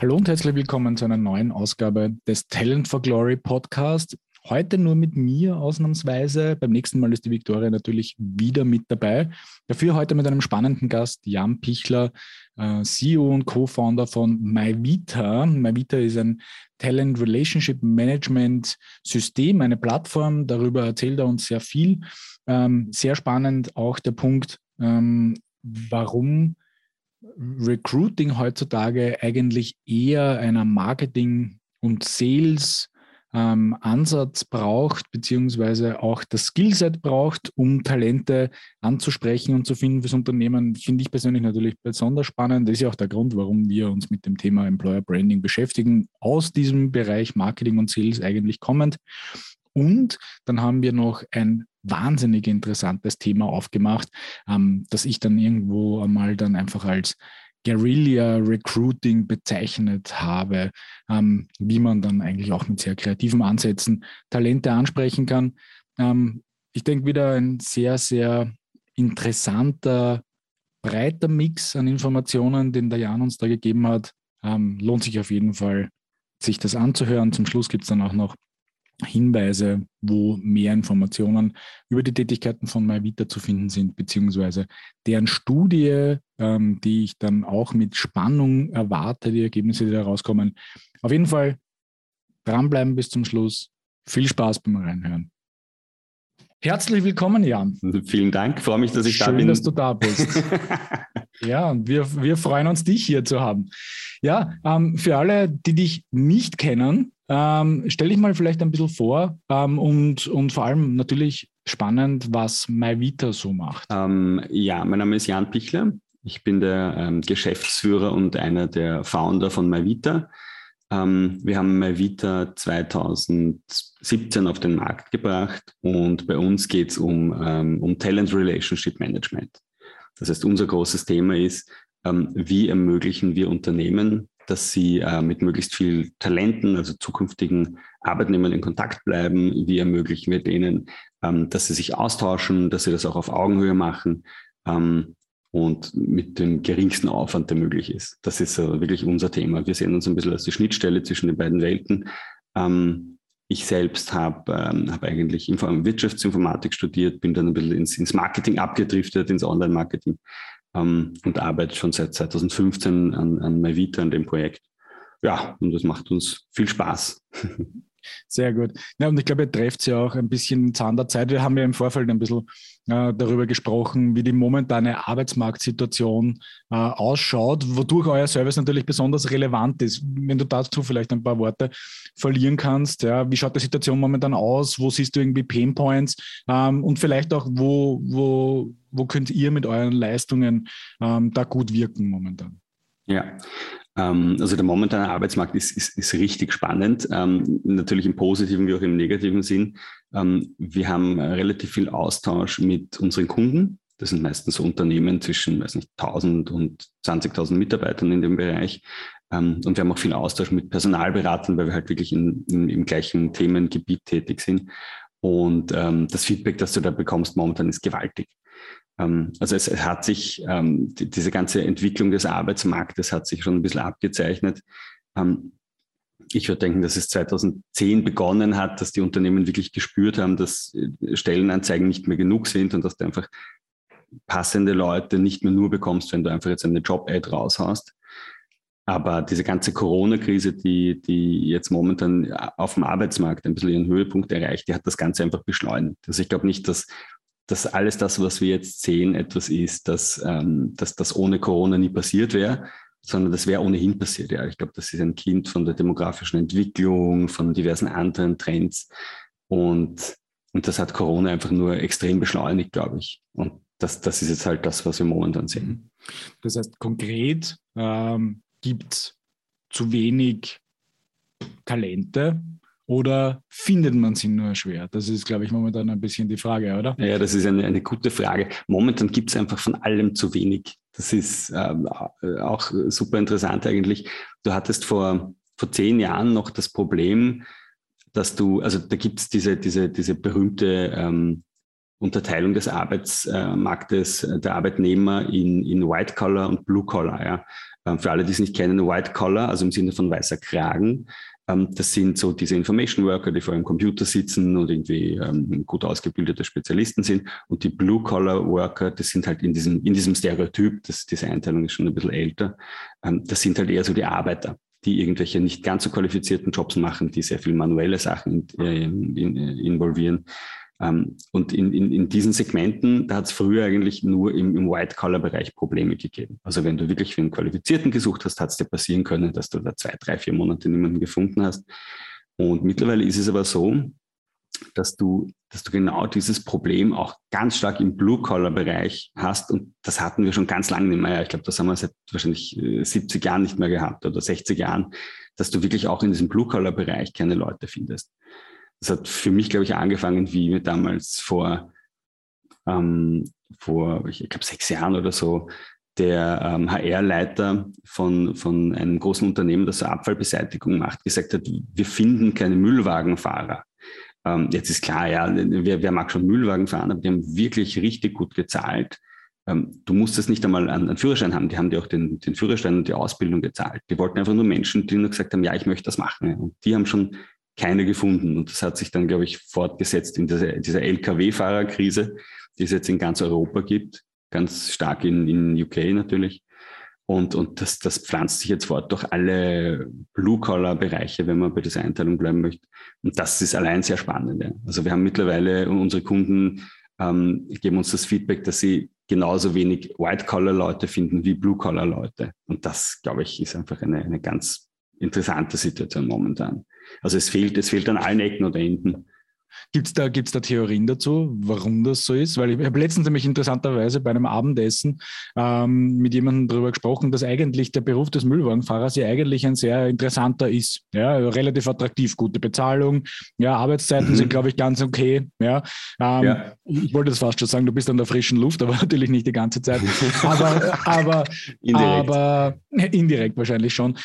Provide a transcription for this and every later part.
Hallo und herzlich willkommen zu einer neuen Ausgabe des Talent for Glory Podcast. Heute nur mit mir ausnahmsweise. Beim nächsten Mal ist die Viktoria natürlich wieder mit dabei. Dafür heute mit einem spannenden Gast, Jan Pichler, äh, CEO und Co-Founder von MyVita. MyVita ist ein Talent Relationship Management System, eine Plattform. Darüber erzählt er uns sehr viel. Ähm, sehr spannend auch der Punkt, ähm, warum Recruiting heutzutage eigentlich eher einer Marketing- und Sales- ähm, Ansatz braucht, beziehungsweise auch das Skillset braucht, um Talente anzusprechen und zu finden fürs Unternehmen, finde ich persönlich natürlich besonders spannend. Das ist ja auch der Grund, warum wir uns mit dem Thema Employer Branding beschäftigen, aus diesem Bereich Marketing und Sales eigentlich kommend. Und dann haben wir noch ein wahnsinnig interessantes Thema aufgemacht, ähm, das ich dann irgendwo einmal dann einfach als Guerilla Recruiting bezeichnet habe, ähm, wie man dann eigentlich auch mit sehr kreativen Ansätzen Talente ansprechen kann. Ähm, ich denke wieder ein sehr, sehr interessanter, breiter Mix an Informationen, den der Jan uns da gegeben hat. Ähm, lohnt sich auf jeden Fall, sich das anzuhören. Zum Schluss gibt es dann auch noch Hinweise, wo mehr Informationen über die Tätigkeiten von MyVita zu finden sind, beziehungsweise deren Studie, ähm, die ich dann auch mit Spannung erwarte, die Ergebnisse, die da rauskommen. Auf jeden Fall dranbleiben bis zum Schluss. Viel Spaß beim Reinhören. Herzlich willkommen, Jan. Vielen Dank. freue mich, dass ich Schön, da bin. Schön, dass du da bist. ja, und wir, wir freuen uns, dich hier zu haben. Ja, ähm, für alle, die dich nicht kennen, ähm, stell dich mal vielleicht ein bisschen vor ähm, und, und vor allem natürlich spannend, was MyVita so macht. Ähm, ja, mein Name ist Jan Pichler. Ich bin der ähm, Geschäftsführer und einer der Founder von MyVita. Ähm, wir haben MyVita 2017 auf den Markt gebracht und bei uns geht es um, ähm, um Talent Relationship Management. Das heißt, unser großes Thema ist, wie ermöglichen wir Unternehmen, dass sie äh, mit möglichst viel Talenten, also zukünftigen Arbeitnehmern in Kontakt bleiben. Wie ermöglichen wir denen, ähm, dass sie sich austauschen, dass sie das auch auf Augenhöhe machen ähm, und mit dem geringsten Aufwand, der möglich ist. Das ist äh, wirklich unser Thema. Wir sehen uns ein bisschen als die Schnittstelle zwischen den beiden Welten. Ähm, ich selbst habe ähm, hab eigentlich Wirtschaftsinformatik studiert, bin dann ein bisschen ins, ins Marketing abgedriftet, ins Online-Marketing ähm, und arbeite schon seit 2015 an, an MyVita, an dem Projekt. Ja, und das macht uns viel Spaß. Sehr gut. Ja, und ich glaube, ihr trefft ja auch ein bisschen Zahn der Zeit. Wir haben ja im Vorfeld ein bisschen äh, darüber gesprochen, wie die momentane Arbeitsmarktsituation äh, ausschaut, wodurch euer Service natürlich besonders relevant ist. Wenn du dazu vielleicht ein paar Worte verlieren kannst, ja, wie schaut die Situation momentan aus? Wo siehst du irgendwie Painpoints? Ähm, und vielleicht auch, wo, wo, wo könnt ihr mit euren Leistungen ähm, da gut wirken momentan? Ja, also der momentane Arbeitsmarkt ist, ist, ist richtig spannend, ähm, natürlich im positiven wie auch im negativen Sinn. Ähm, wir haben relativ viel Austausch mit unseren Kunden. Das sind meistens so Unternehmen zwischen, weiß nicht, 1000 und 20.000 Mitarbeitern in dem Bereich. und wir haben auch viel Austausch mit Personalberatern, weil wir halt wirklich in, in, im gleichen Themengebiet tätig sind. Und das Feedback, das du da bekommst momentan, ist gewaltig. Ähm, also es, hat sich, ähm, diese ganze Entwicklung des Arbeitsmarktes hat sich schon ein bisschen abgezeichnet. Ähm, ich würde denken, dass es 2010 begonnen hat, dass die Unternehmen wirklich gespürt haben, dass äh, Stellenanzeigen nicht mehr genug sind und dass du einfach passende Leute nicht mehr nur bekommst, wenn du einfach jetzt eine Job-Ad raushaust. Aber diese ganze Corona-Krise, die, die jetzt momentan auf dem Arbeitsmarkt ein bisschen ihren Höhepunkt erreicht, die hat das Ganze einfach beschleunigt. Also ich glaube nicht, dass dass alles das, was wir jetzt sehen, etwas ist, dass, ähm, dass das ohne Corona nie passiert wäre, sondern das wäre ohnehin passiert. Ja, ich glaube, das ist ein Kind von der demografischen Entwicklung, von diversen anderen Trends. Und, und das hat Corona einfach nur extrem beschleunigt, glaube ich. Und das, das ist jetzt halt das, was wir momentan sehen. Das heißt, konkret ähm, gibt es zu wenig Talente oder findet man sie nur schwer? Das ist, glaube ich, momentan ein bisschen die Frage, oder? Ja, das ist eine, eine gute Frage. Momentan gibt es einfach von allem zu wenig. Das ist ähm, auch super interessant eigentlich. Du hattest vor, vor zehn Jahren noch das Problem, dass du, also da gibt es diese, diese, diese berühmte ähm, Unterteilung des Arbeitsmarktes äh, der Arbeitnehmer in, in White Collar und Blue Collar. Ja. Ähm, für alle, die es nicht kennen, White Collar, also im Sinne von weißer Kragen, das sind so diese Information Worker, die vor einem Computer sitzen und irgendwie ähm, gut ausgebildete Spezialisten sind. Und die Blue Collar Worker, das sind halt in diesem, in diesem Stereotyp, das, diese Einteilung ist schon ein bisschen älter, das sind halt eher so die Arbeiter die irgendwelche nicht ganz so qualifizierten Jobs machen, die sehr viel manuelle Sachen äh, involvieren. Ähm, und in, in, in diesen Segmenten, da hat es früher eigentlich nur im, im White-Collar-Bereich Probleme gegeben. Also wenn du wirklich für einen Qualifizierten gesucht hast, hat es dir passieren können, dass du da zwei, drei, vier Monate niemanden gefunden hast. Und mittlerweile ist es aber so, dass du, dass du genau dieses Problem auch ganz stark im Blue-Collar-Bereich hast. Und das hatten wir schon ganz lange nicht mehr. Ich glaube, das haben wir seit wahrscheinlich 70 äh, Jahren nicht mehr gehabt oder 60 Jahren, dass du wirklich auch in diesem Blue-Collar-Bereich keine Leute findest. Das hat für mich, glaube ich, angefangen, wie damals vor, ähm, vor ich glaube, sechs Jahren oder so, der ähm, HR-Leiter von, von einem großen Unternehmen, das so Abfallbeseitigung macht, gesagt hat, wir finden keine Müllwagenfahrer. Ähm, jetzt ist klar, ja, wer, wer, mag schon Müllwagen fahren, aber die haben wirklich richtig gut gezahlt. Ähm, du musstest nicht einmal einen, Führerschein haben, die haben dir auch den, den Führerschein und die Ausbildung gezahlt. Die wollten einfach nur Menschen, die nur gesagt haben, ja, ich möchte das machen. Und die haben schon keine gefunden. Und das hat sich dann, glaube ich, fortgesetzt in dieser, dieser Lkw-Fahrerkrise, die es jetzt in ganz Europa gibt, ganz stark in, in UK natürlich. Und, und das, das pflanzt sich jetzt fort durch alle Blue-Collar-Bereiche, wenn man bei dieser Einteilung bleiben möchte. Und das ist allein sehr spannend. Ja. Also wir haben mittlerweile, unsere Kunden ähm, geben uns das Feedback, dass sie genauso wenig White-Collar-Leute finden wie Blue-Collar-Leute. Und das, glaube ich, ist einfach eine, eine ganz interessante Situation momentan. Also es fehlt, es fehlt an allen Ecken oder Enden. Gibt es da, gibt's da Theorien dazu, warum das so ist? Weil ich habe letztens nämlich interessanterweise bei einem Abendessen ähm, mit jemandem darüber gesprochen, dass eigentlich der Beruf des Müllwagenfahrers ja eigentlich ein sehr interessanter ist. Ja, relativ attraktiv, gute Bezahlung, ja, Arbeitszeiten mhm. sind, glaube ich, ganz okay. Ja, ähm, ja, Ich wollte das fast schon sagen, du bist an der frischen Luft, aber natürlich nicht die ganze Zeit. aber, aber, indirekt. aber indirekt wahrscheinlich schon.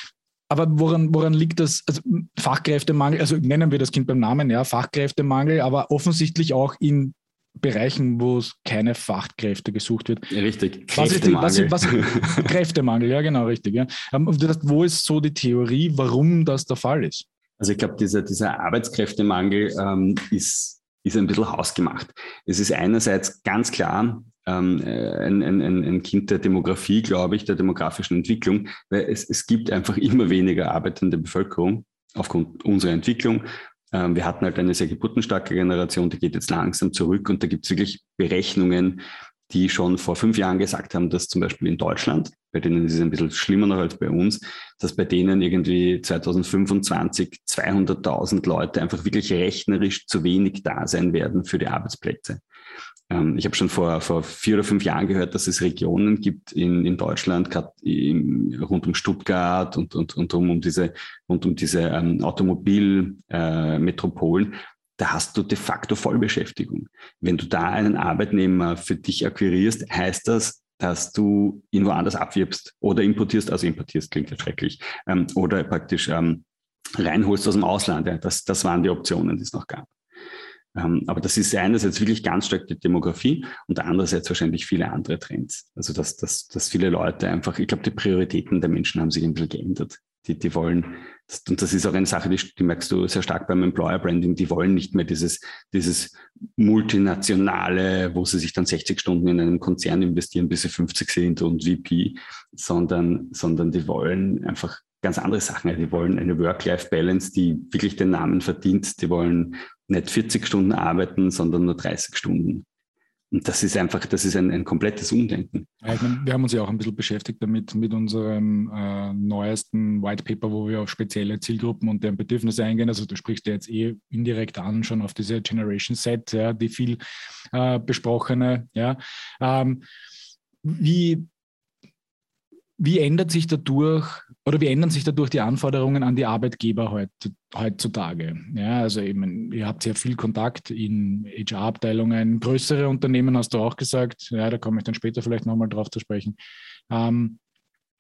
Aber woran, woran liegt das? Also Fachkräftemangel, also nennen wir das Kind beim Namen, ja, Fachkräftemangel, aber offensichtlich auch in Bereichen, wo es keine Fachkräfte gesucht wird. Ja, richtig. Kräftemangel. Was ist was, was, Kräftemangel, ja, genau, richtig. Ja. Ähm, wo ist so die Theorie, warum das der Fall ist? Also ich glaube, dieser, dieser Arbeitskräftemangel ähm, ist, ist ein bisschen hausgemacht. Es ist einerseits ganz klar, ähm, äh, ein, ein, ein Kind der Demografie, glaube ich, der demografischen Entwicklung, weil es, es gibt einfach immer weniger arbeitende Bevölkerung aufgrund unserer Entwicklung. Ähm, wir hatten halt eine sehr geburtenstarke Generation, die geht jetzt langsam zurück und da gibt es wirklich Berechnungen, die schon vor fünf Jahren gesagt haben, dass zum Beispiel in Deutschland, bei denen ist es ein bisschen schlimmer noch als bei uns, dass bei denen irgendwie 2025 200.000 Leute einfach wirklich rechnerisch zu wenig da sein werden für die Arbeitsplätze. Ähm, ich habe schon vor, vor vier oder fünf Jahren gehört, dass es Regionen gibt in, in Deutschland, gerade rund um Stuttgart und, und, und um, um diese, rund um diese ähm, Automobilmetropolen. Äh, da hast du de facto Vollbeschäftigung. Wenn du da einen Arbeitnehmer für dich akquirierst, heißt das, dass du ihn woanders abwirbst oder importierst, also importierst klingt ja schrecklich, ähm, oder praktisch ähm, reinholst aus dem Ausland. Ja. Das, das waren die Optionen, die es noch gab. Ähm, aber das ist einerseits wirklich ganz stark die Demografie und andererseits wahrscheinlich viele andere Trends. Also dass, dass, dass viele Leute einfach, ich glaube, die Prioritäten der Menschen haben sich ein bisschen geändert. Die, die wollen, und das ist auch eine Sache, die, die merkst du sehr stark beim Employer Branding, die wollen nicht mehr dieses, dieses multinationale, wo sie sich dann 60 Stunden in einen Konzern investieren, bis sie 50 sind und VP, sondern, sondern die wollen einfach ganz andere Sachen. Die wollen eine Work-Life-Balance, die wirklich den Namen verdient. Die wollen nicht 40 Stunden arbeiten, sondern nur 30 Stunden. Und das ist einfach, das ist ein, ein komplettes Umdenken. Ja, meine, wir haben uns ja auch ein bisschen beschäftigt damit, mit unserem äh, neuesten White Paper, wo wir auf spezielle Zielgruppen und deren Bedürfnisse eingehen. Also du sprichst ja jetzt eh indirekt an, schon auf diese Generation Set, ja, die viel äh, besprochene. Ja. Ähm, wie, wie ändert sich dadurch oder wie ändern sich dadurch die Anforderungen an die Arbeitgeber heutzutage? Ja, also eben, ihr habt ja viel Kontakt in HR-Abteilungen, größere Unternehmen hast du auch gesagt, ja, da komme ich dann später vielleicht nochmal drauf zu sprechen. Ähm,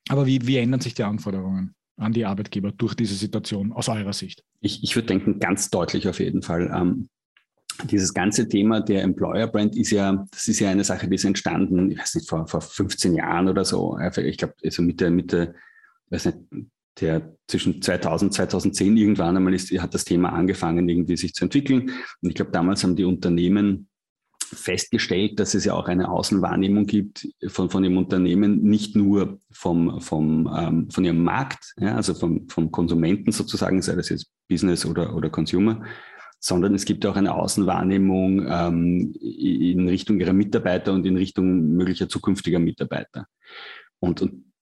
aber wie, wie ändern sich die Anforderungen an die Arbeitgeber durch diese Situation aus eurer Sicht? Ich, ich würde denken, ganz deutlich auf jeden Fall. Ähm, dieses ganze Thema der Employer Brand ist ja, das ist ja eine Sache, die ist entstanden, ich weiß nicht, vor, vor 15 Jahren oder so. Ich glaube, also Mitte, Mitte, weiß nicht, der zwischen 2000 und 2010 irgendwann einmal ist, hat das Thema angefangen, irgendwie sich zu entwickeln. Und ich glaube, damals haben die Unternehmen festgestellt, dass es ja auch eine Außenwahrnehmung gibt von, von dem Unternehmen, nicht nur vom, vom, ähm, von ihrem Markt, ja, also vom, vom Konsumenten sozusagen, sei das jetzt Business oder, oder Consumer, sondern es gibt auch eine Außenwahrnehmung ähm, in Richtung ihrer Mitarbeiter und in Richtung möglicher zukünftiger Mitarbeiter. Und, und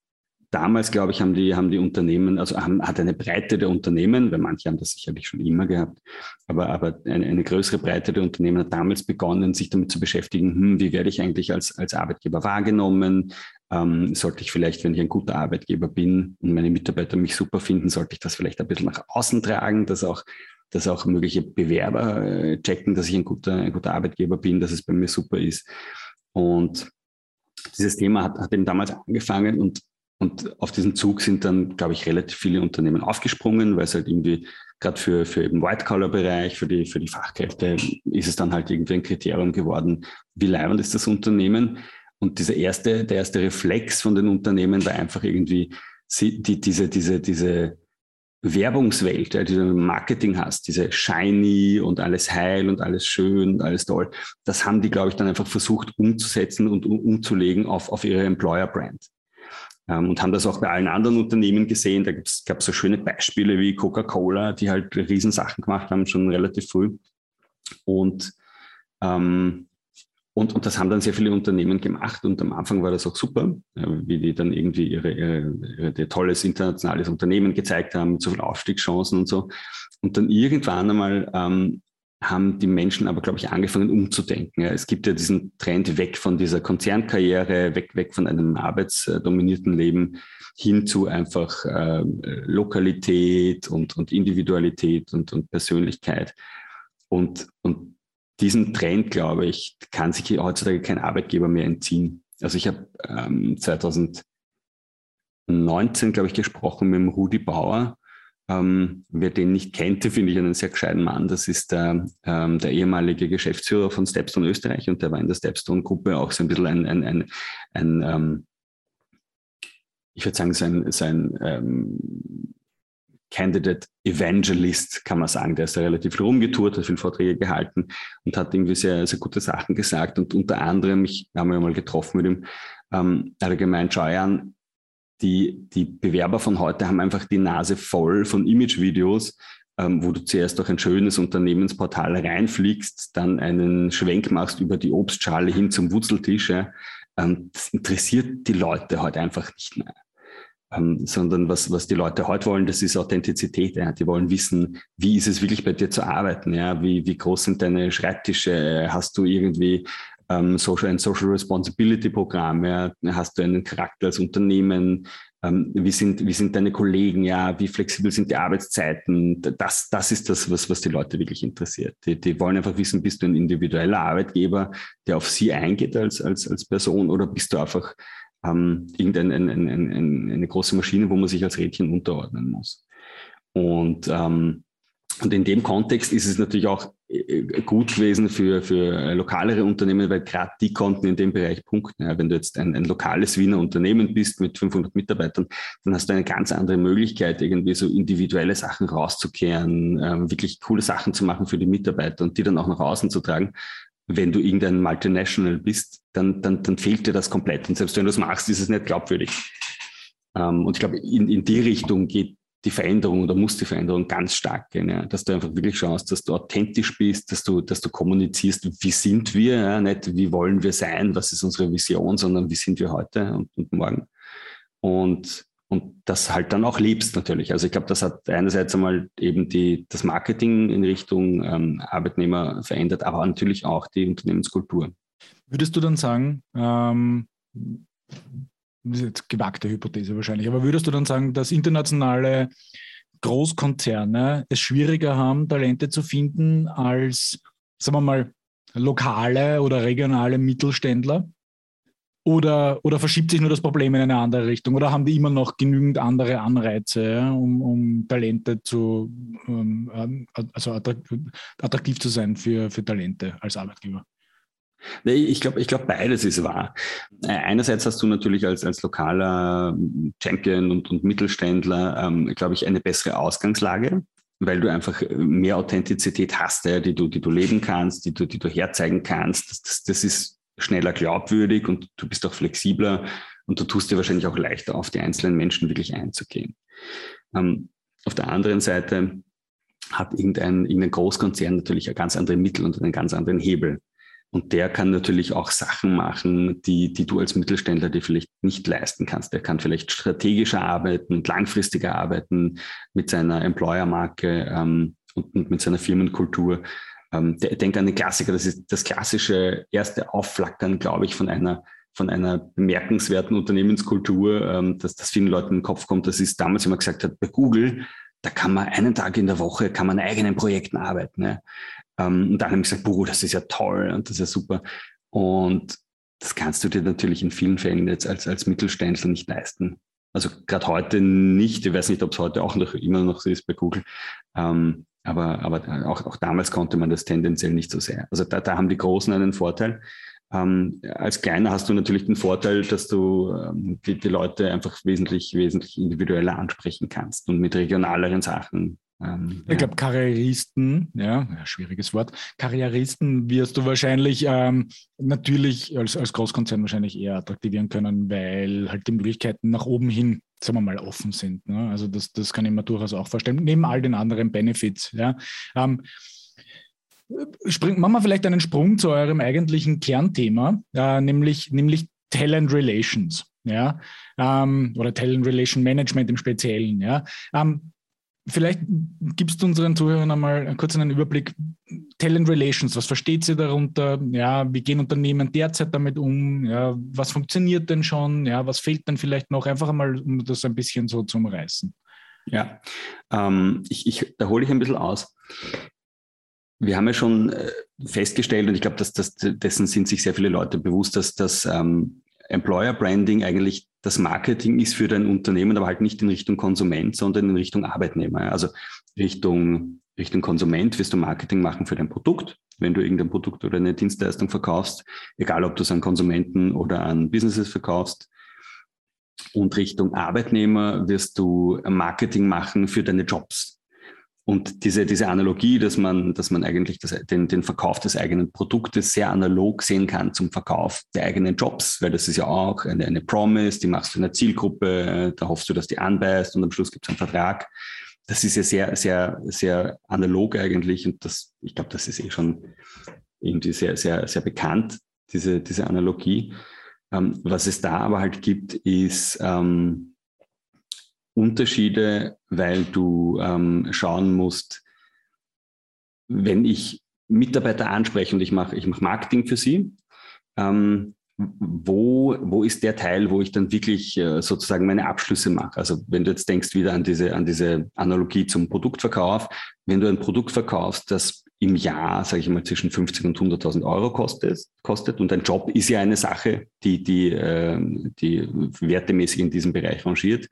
damals, glaube ich, haben die, haben die Unternehmen, also haben, hat eine Breite der Unternehmen, weil manche haben das sicherlich schon immer gehabt, aber, aber eine, eine größere Breite der Unternehmen hat damals begonnen, sich damit zu beschäftigen, hm, wie werde ich eigentlich als, als Arbeitgeber wahrgenommen? Ähm, sollte ich vielleicht, wenn ich ein guter Arbeitgeber bin und meine Mitarbeiter mich super finden, sollte ich das vielleicht ein bisschen nach außen tragen, dass auch dass auch mögliche Bewerber äh, checken, dass ich ein guter, ein guter Arbeitgeber bin, dass es bei mir super ist. Und dieses Thema hat, hat eben damals angefangen und und auf diesen Zug sind dann, glaube ich, relativ viele Unternehmen aufgesprungen, weil es halt irgendwie gerade für, für eben White-Collar-Bereich, für die, für die Fachkräfte ist es dann halt irgendwie ein Kriterium geworden, wie leibend ist das Unternehmen. Und dieser erste, der erste Reflex von den Unternehmen war einfach irgendwie die, diese, diese, diese Werbungswelt, die du im Marketing hast, diese shiny und alles heil und alles schön und alles toll, das haben die, glaube ich, dann einfach versucht umzusetzen und umzulegen auf, auf ihre Employer-Brand und haben das auch bei allen anderen Unternehmen gesehen. Da gab es so schöne Beispiele wie Coca-Cola, die halt Riesensachen gemacht haben, schon relativ früh. Und, ähm, und, und das haben dann sehr viele Unternehmen gemacht und am Anfang war das auch super, äh, wie die dann irgendwie ihre, ihre, ihre tolles internationales Unternehmen gezeigt haben, mit so vielen Aufstiegschancen und so. Und dann irgendwann einmal ähm, haben die Menschen aber, glaube ich, angefangen umzudenken. es gibt ja diesen Trend weg von dieser Konzernkarriere, weg, weg von einem arbeitsdominierten Leben hin zu einfach äh, Lokalität und, und Individualität und, und Persönlichkeit. Und, und diesen Trend, glaube ich, kann sich heutzutage kein Arbeitgeber mehr entziehen. Also ich habe ähm, 2019, glaube ich, gesprochen mit dem Rudi Bauer, ähm, wer den nicht kennt, finde ich einen sehr gescheiten Mann. Das ist der, ähm, der ehemalige Geschäftsführer von Stepstone Österreich und der war in der Stepstone-Gruppe auch so ein bisschen ein, ein, ein, ein ähm, ich würde sagen, sein, sein ähm, Candidate Evangelist, kann man sagen. Der ist da relativ rumgetourt, hat viele Vorträge gehalten und hat irgendwie sehr, sehr gute Sachen gesagt. Und unter anderem, ich habe mich mal getroffen mit ihm, ähm, hat er gemeint, schau an, die, die Bewerber von heute haben einfach die Nase voll von Imagevideos, ähm, wo du zuerst durch ein schönes Unternehmensportal reinfliegst, dann einen Schwenk machst über die Obstschale hin zum Wurzeltisch. Ja. Ähm, das interessiert die Leute heute einfach nicht mehr. Ähm, sondern was, was die Leute heute wollen, das ist Authentizität. Ja. Die wollen wissen, wie ist es wirklich bei dir zu arbeiten? Ja. Wie, wie groß sind deine Schreibtische? Hast du irgendwie ähm, Social, ein Social Responsibility Programm, ja, hast du einen Charakter als Unternehmen, ähm, wie, sind, wie sind deine Kollegen, ja, wie flexibel sind die Arbeitszeiten, das, das ist das, was, was die Leute wirklich interessiert. Die, die wollen einfach wissen, bist du ein individueller Arbeitgeber, der auf sie eingeht als, als, als Person oder bist du einfach ähm, irgendeine ein, ein, ein, eine große Maschine, wo man sich als Rädchen unterordnen muss. Und ähm, und in dem Kontext ist es natürlich auch äh, gut gewesen für, für lokalere Unternehmen, weil gerade die konnten in dem Bereich punkten. Ja, wenn du jetzt ein, ein lokales Wiener Unternehmen bist mit 500 Mitarbeitern, dann hast du eine ganz andere Möglichkeit, irgendwie so individuelle Sachen rauszukehren, äh, wirklich coole Sachen zu machen für die Mitarbeiter und die dann auch nach außen zu tragen. Wenn du irgendein Multinational bist, dann, dann, dann fehlt dir das komplett. Und selbst wenn du es machst, ist es nicht glaubwürdig. Ähm, und ich glaube, in, in die Richtung geht die Veränderung oder muss die Veränderung ganz stark gehen, ja? dass du einfach wirklich schaust, dass du authentisch bist, dass du, dass du kommunizierst, wie sind wir, ja? nicht wie wollen wir sein, was ist unsere Vision, sondern wie sind wir heute und, und morgen. Und, und das halt dann auch lebst natürlich. Also ich glaube, das hat einerseits einmal eben die, das Marketing in Richtung ähm, Arbeitnehmer verändert, aber natürlich auch die Unternehmenskultur. Würdest du dann sagen, ähm, das ist jetzt gewagte Hypothese wahrscheinlich, aber würdest du dann sagen, dass internationale Großkonzerne es schwieriger haben, Talente zu finden als, sagen wir mal, lokale oder regionale Mittelständler? Oder, oder verschiebt sich nur das Problem in eine andere Richtung? Oder haben die immer noch genügend andere Anreize, um, um Talente zu, um, also attraktiv zu sein für, für Talente als Arbeitgeber? Ich glaube, ich glaube, beides ist wahr. Äh, einerseits hast du natürlich als, als lokaler Champion und, und Mittelständler, ähm, glaube ich, eine bessere Ausgangslage, weil du einfach mehr Authentizität hast, ja, die, du, die du leben kannst, die du, die du herzeigen kannst. Das, das, das ist schneller glaubwürdig und du bist auch flexibler und du tust dir wahrscheinlich auch leichter auf die einzelnen Menschen wirklich einzugehen. Ähm, auf der anderen Seite hat irgendein, irgendein Großkonzern natürlich ganz andere Mittel und einen ganz anderen Hebel. Und der kann natürlich auch Sachen machen, die, die du als Mittelständler dir vielleicht nicht leisten kannst. Der kann vielleicht strategischer arbeiten und langfristiger arbeiten mit seiner Employer-Marke ähm, und, und, mit seiner Firmenkultur. Ähm, der, denkt an den Klassiker, das ist das klassische erste Aufflackern, glaube ich, von einer von einer bemerkenswerten Unternehmenskultur, ähm, dass das vielen Leuten in den Kopf kommt. Das ist damals, wie man gesagt hat, bei Google, da kann man einen Tag in der Woche, kann man an eigenen Projekten arbeiten. Ne? Ähm, und dann haben ich gesagt, boah, das ist ja toll und das ist ja super. Und das kannst du dir natürlich in vielen Fällen jetzt als, als Mittelständler nicht leisten. Also gerade heute nicht, ich weiß nicht, ob es heute auch noch immer noch so ist bei Google. Ähm, aber, aber auch, auch damals konnte man das tendenziell nicht so sehr. Also da, da haben die Großen einen Vorteil. Ähm, als Kleiner hast du natürlich den Vorteil, dass du ähm, die, die Leute einfach wesentlich, wesentlich individueller ansprechen kannst und mit regionaleren Sachen ähm, ich glaube, Karrieristen, ja, schwieriges Wort, Karrieristen wirst du wahrscheinlich ähm, natürlich als, als Großkonzern wahrscheinlich eher attraktivieren können, weil halt die Möglichkeiten nach oben hin, sagen wir mal, offen sind. Ne? Also das, das kann ich mir durchaus auch vorstellen, neben all den anderen Benefits. Ja. Ähm, spring, machen wir vielleicht einen Sprung zu eurem eigentlichen Kernthema, äh, nämlich, nämlich Talent Relations. Ja, ähm, oder Talent Relation Management im Speziellen. Ja, ähm, Vielleicht gibst du unseren Zuhörern einmal kurz einen Überblick. Talent Relations, was versteht sie darunter? Ja, wie gehen Unternehmen derzeit damit um? Ja, was funktioniert denn schon? Ja, was fehlt denn vielleicht noch? Einfach einmal, um das ein bisschen so zu umreißen. Ja, ähm, ich, ich, da hole ich ein bisschen aus. Wir haben ja schon äh, festgestellt, und ich glaube, dass das, dessen sind sich sehr viele Leute bewusst, dass das ähm, Employer Branding eigentlich das Marketing ist für dein Unternehmen, aber halt nicht in Richtung Konsument, sondern in Richtung Arbeitnehmer. Also Richtung, Richtung Konsument wirst du Marketing machen für dein Produkt, wenn du irgendein Produkt oder eine Dienstleistung verkaufst, egal ob du es an Konsumenten oder an Businesses verkaufst. Und Richtung Arbeitnehmer wirst du Marketing machen für deine Jobs. Und diese, diese Analogie, dass man, dass man eigentlich das, den, den Verkauf des eigenen Produktes sehr analog sehen kann zum Verkauf der eigenen Jobs, weil das ist ja auch eine, eine Promise, die machst du in einer Zielgruppe, da hoffst du, dass die anbeißt und am Schluss gibt es einen Vertrag. Das ist ja sehr, sehr, sehr analog eigentlich und das, ich glaube, das ist eh schon irgendwie sehr, sehr, sehr bekannt, diese, diese Analogie. Ähm, was es da aber halt gibt, ist, ähm, Unterschiede, weil du ähm, schauen musst, wenn ich Mitarbeiter anspreche und ich mache ich mach Marketing für sie, ähm, wo, wo ist der Teil, wo ich dann wirklich äh, sozusagen meine Abschlüsse mache? Also wenn du jetzt denkst wieder an diese, an diese Analogie zum Produktverkauf, wenn du ein Produkt verkaufst, das im Jahr, sage ich mal, zwischen 50 und 100.000 Euro kostet, kostet und ein Job ist ja eine Sache, die, die, äh, die wertemäßig in diesem Bereich rangiert,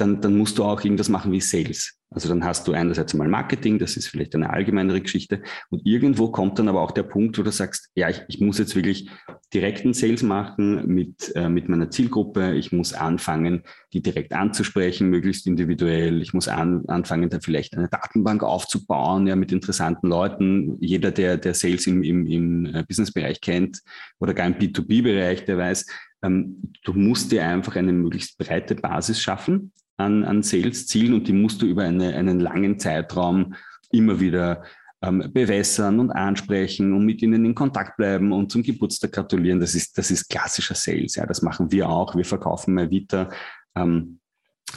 dann, dann musst du auch irgendwas machen wie Sales. Also dann hast du einerseits mal Marketing, das ist vielleicht eine allgemeinere Geschichte. Und irgendwo kommt dann aber auch der Punkt, wo du sagst, ja, ich, ich muss jetzt wirklich direkten Sales machen mit, äh, mit meiner Zielgruppe. Ich muss anfangen, die direkt anzusprechen, möglichst individuell. Ich muss an, anfangen, da vielleicht eine Datenbank aufzubauen, ja, mit interessanten Leuten. Jeder, der, der Sales im, im, im äh, Businessbereich kennt oder gar im B2B-Bereich, der weiß, ähm, du musst dir einfach eine möglichst breite Basis schaffen an, an Sales-Zielen und die musst du über eine, einen langen Zeitraum immer wieder ähm, bewässern und ansprechen und mit ihnen in Kontakt bleiben und zum Geburtstag gratulieren. Das ist, das ist klassischer Sales. Ja, das machen wir auch. Wir verkaufen mal wieder ähm,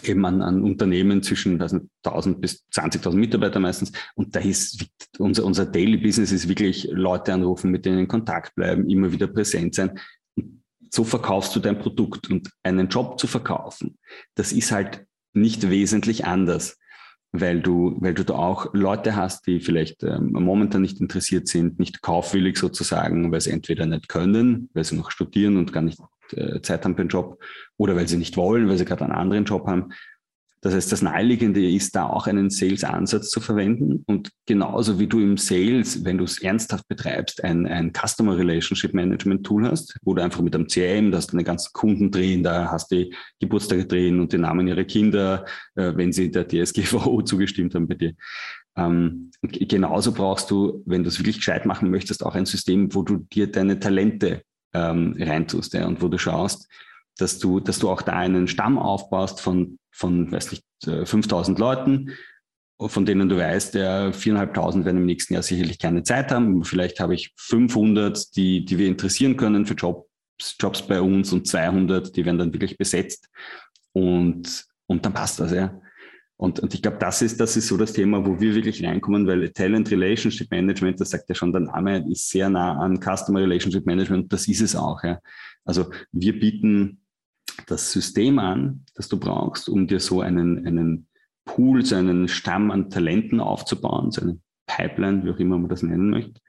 eben an, an Unternehmen zwischen also 1000 bis 20.000 Mitarbeiter meistens. Und da ist unser, unser Daily Business ist wirklich Leute anrufen, mit denen in Kontakt bleiben, immer wieder präsent sein so verkaufst du dein Produkt und einen Job zu verkaufen, das ist halt nicht wesentlich anders, weil du, weil du da auch Leute hast, die vielleicht ähm, momentan nicht interessiert sind, nicht kaufwillig sozusagen, weil sie entweder nicht können, weil sie noch studieren und gar nicht äh, Zeit haben für den Job oder weil sie nicht wollen, weil sie gerade einen anderen Job haben. Das heißt, das Naheliegende ist, da auch einen Sales-Ansatz zu verwenden. Und genauso wie du im Sales, wenn du es ernsthaft betreibst, ein, ein Customer Relationship Management Tool hast, wo du einfach mit einem CRM, da hast du deine ganzen Kunden drehen, da hast die Geburtstage drehen und die Namen ihrer Kinder, äh, wenn sie der DSGVO zugestimmt haben bei dir. Ähm, genauso brauchst du, wenn du es wirklich gescheit machen möchtest, auch ein System, wo du dir deine Talente ähm, reintust ja, und wo du schaust, dass du, dass du auch da einen Stamm aufbaust von, von, weiß nicht, 5000 äh, Leuten, von denen du weißt, der 4.500 werden im nächsten Jahr sicherlich keine Zeit haben. Vielleicht habe ich 500, die, die wir interessieren können für Jobs, Jobs bei uns und 200, die werden dann wirklich besetzt. Und, und dann passt das, ja. Und, und ich glaube, das ist, das ist so das Thema, wo wir wirklich reinkommen, weil Talent Relationship Management, das sagt ja schon der Name, ist sehr nah an Customer Relationship Management. Das ist es auch. Ja. Also wir bieten das System an, das du brauchst, um dir so einen, einen Pool, so einen Stamm an Talenten aufzubauen, so eine Pipeline, wie auch immer man das nennen möchte.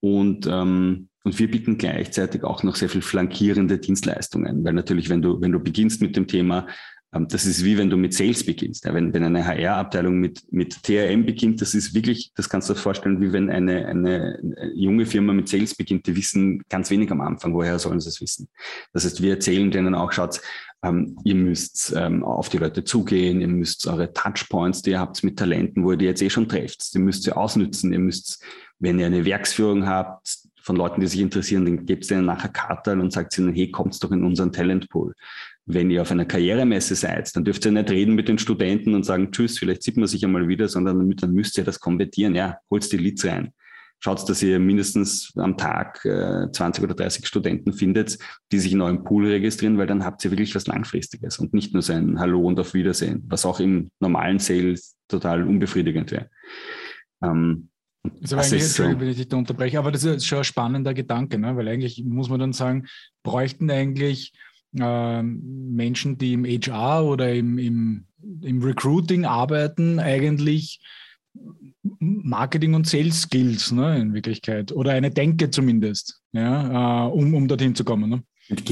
Und, ähm, und wir bieten gleichzeitig auch noch sehr viel flankierende Dienstleistungen, weil natürlich, wenn du, wenn du beginnst mit dem Thema, das ist wie wenn du mit Sales beginnst. Wenn, wenn eine HR-Abteilung mit, mit TRM beginnt, das ist wirklich, das kannst du dir vorstellen, wie wenn eine, eine junge Firma mit Sales beginnt, die wissen ganz wenig am Anfang, woher sollen sie es wissen. Das heißt, wir erzählen denen auch, schaut, ähm, ihr müsst ähm, auf die Leute zugehen, ihr müsst eure Touchpoints, die ihr habt mit Talenten, wo ihr die jetzt eh schon trefft, ihr müsst sie ausnützen, ihr müsst, wenn ihr eine Werksführung habt, von Leuten, die sich interessieren, dann gebt es ihnen nachher Kartal und sagt ihnen, hey, kommt doch in unseren Talentpool wenn ihr auf einer Karrieremesse seid, dann dürft ihr nicht reden mit den Studenten und sagen, tschüss, vielleicht sieht man sich einmal wieder, sondern dann müsst ihr das konvertieren. Ja, holt die Leads rein. Schaut, dass ihr mindestens am Tag äh, 20 oder 30 Studenten findet, die sich in eurem Pool registrieren, weil dann habt ihr wirklich was Langfristiges und nicht nur so ein Hallo und auf Wiedersehen, was auch im normalen Sales total unbefriedigend wäre. Ähm, das ist aber eigentlich, so. wenn ich dich da unterbreche, aber das ist schon ein spannender Gedanke, ne? weil eigentlich muss man dann sagen, bräuchten eigentlich Menschen, die im HR oder im, im, im Recruiting arbeiten, eigentlich Marketing- und Sales-Skills ne, in Wirklichkeit oder eine Denke zumindest, ja, äh, um, um dorthin zu kommen. Ne?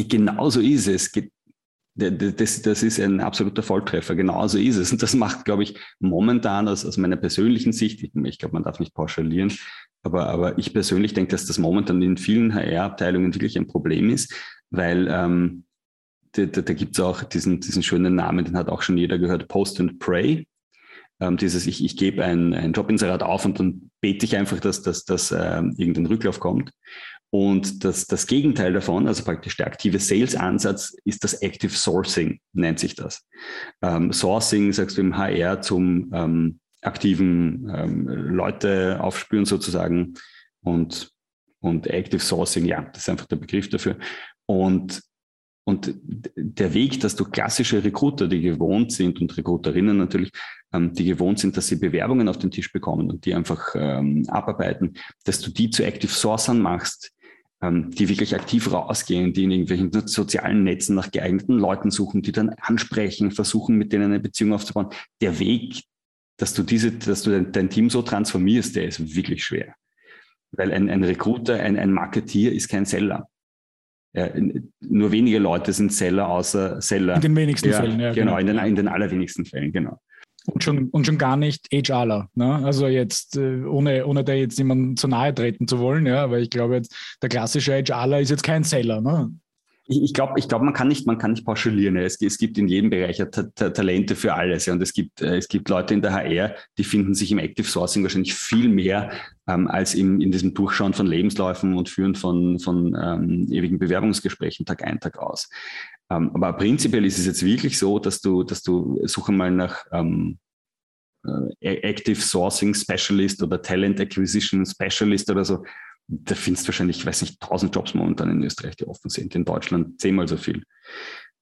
Genau so ist es. Das, das ist ein absoluter Volltreffer, genauso ist es. Und das macht, glaube ich, momentan aus, aus meiner persönlichen Sicht, ich, ich glaube, man darf nicht pauschalieren, aber, aber ich persönlich denke, dass das momentan in vielen HR-Abteilungen wirklich ein Problem ist, weil ähm, da, da, gibt es auch diesen, diesen schönen Namen, den hat auch schon jeder gehört, Post and Pray. Ähm, dieses, ich, ich gebe ein, ein Jobinserat auf und dann bete ich einfach, dass, dass, dass äh, irgendein Rücklauf kommt. Und das, das Gegenteil davon, also praktisch der aktive Sales-Ansatz, ist das Active Sourcing, nennt sich das. Ähm, Sourcing, sagst du im HR, zum ähm, aktiven ähm, Leute aufspüren sozusagen. Und, und Active Sourcing, ja, das ist einfach der Begriff dafür. Und und der Weg, dass du klassische Recruiter, die gewohnt sind und Recruiterinnen natürlich, ähm, die gewohnt sind, dass sie Bewerbungen auf den Tisch bekommen und die einfach ähm, abarbeiten, dass du die zu Active Sourcern machst, ähm, die wirklich aktiv rausgehen, die in irgendwelchen sozialen Netzen nach geeigneten Leuten suchen, die dann ansprechen, versuchen, mit denen eine Beziehung aufzubauen. Der Weg, dass du diese, dass du dein, dein Team so transformierst, der ist wirklich schwer. Weil ein, ein Recruiter, ein, ein Marketeer ist kein Seller ja, nur wenige Leute sind Seller außer Seller. In den wenigsten ja, Fällen, ja. Genau, genau. In, den, in den allerwenigsten Fällen, genau. Und schon, und schon gar nicht HRler. Ne? Also jetzt, äh, ohne, ohne da jetzt jemandem zu nahe treten zu wollen, ja, weil ich glaube jetzt, der klassische HRler ist jetzt kein Seller. Ne? Ich, ich glaube, ich glaub, man kann nicht, man kann nicht pauschalieren. Es, es gibt in jedem Bereich Ta Ta Talente für alles. Ja. Und es gibt, äh, es gibt Leute in der HR, die finden sich im Active Sourcing wahrscheinlich viel mehr ähm, als im, in diesem Durchschauen von Lebensläufen und Führen von, von ähm, ewigen Bewerbungsgesprächen Tag ein, Tag aus. Ähm, aber prinzipiell ist es jetzt wirklich so, dass du, dass du suche mal nach ähm, äh, Active Sourcing Specialist oder Talent Acquisition Specialist oder so da findest du wahrscheinlich, ich weiß nicht, tausend Jobs momentan in Österreich, die offen sind. In Deutschland zehnmal so viel.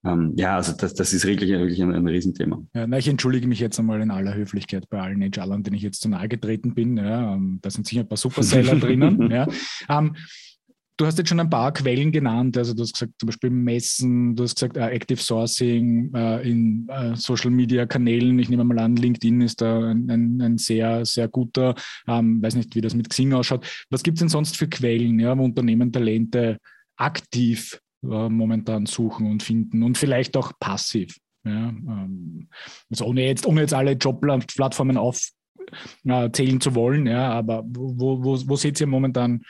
Ähm, ja, also das, das ist wirklich, wirklich ein, ein Riesenthema. Ja, na, ich entschuldige mich jetzt einmal in aller Höflichkeit bei allen HRlern, denen ich jetzt zu nahe getreten bin. Ja, ähm, da sind sicher ein paar Superseller drinnen. Ja. Ähm, du hast jetzt schon ein paar Quellen genannt. Also du hast gesagt, zum Beispiel Messen, du hast gesagt, uh, Active Sourcing uh, in uh, Social Media Kanälen. Ich nehme mal an, LinkedIn ist da ein, ein, ein sehr, sehr guter. Ähm, weiß nicht, wie das mit Xing ausschaut. Was gibt es denn sonst für Quellen, ja, wo Unternehmen Talente aktiv momentan suchen und finden und vielleicht auch passiv? Ja, ähm, also ohne jetzt, ohne jetzt alle Jobplattformen aufzählen zu wollen, ja, aber wo, wo, wo seht ihr momentan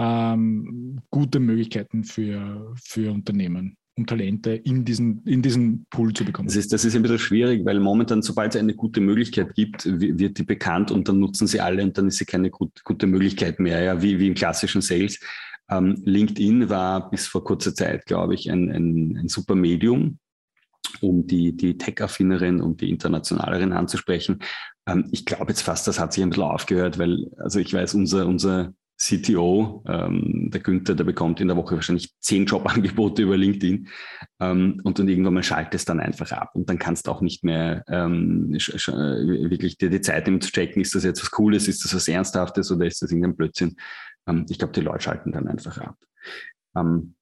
ähm, gute Möglichkeiten für, für Unternehmen, um Talente in diesen, in diesen Pool zu bekommen. Das ist, das ist ein bisschen schwierig, weil momentan, sobald es eine gute Möglichkeit gibt, wird die bekannt und dann nutzen sie alle und dann ist sie keine gut, gute Möglichkeit mehr, ja, wie, wie im klassischen Sales. Ähm, LinkedIn war bis vor kurzer Zeit, glaube ich, ein, ein, ein super Medium, um die, die Tech-Affinerin und die Internationalerin anzusprechen. Ähm, ich glaube jetzt fast, das hat sich ein bisschen aufgehört, weil, also ich weiß, unser, unser CTO, ähm, der Günther, der bekommt in der Woche wahrscheinlich zehn Jobangebote über LinkedIn ähm, und dann irgendwann mal schaltet es dann einfach ab und dann kannst du auch nicht mehr ähm, wirklich dir die Zeit nehmen zu checken, ist das jetzt was Cooles, ist das was Ernsthaftes oder ist das irgendein Blödsinn. Ähm, ich glaube, die Leute schalten dann einfach ab. Ähm,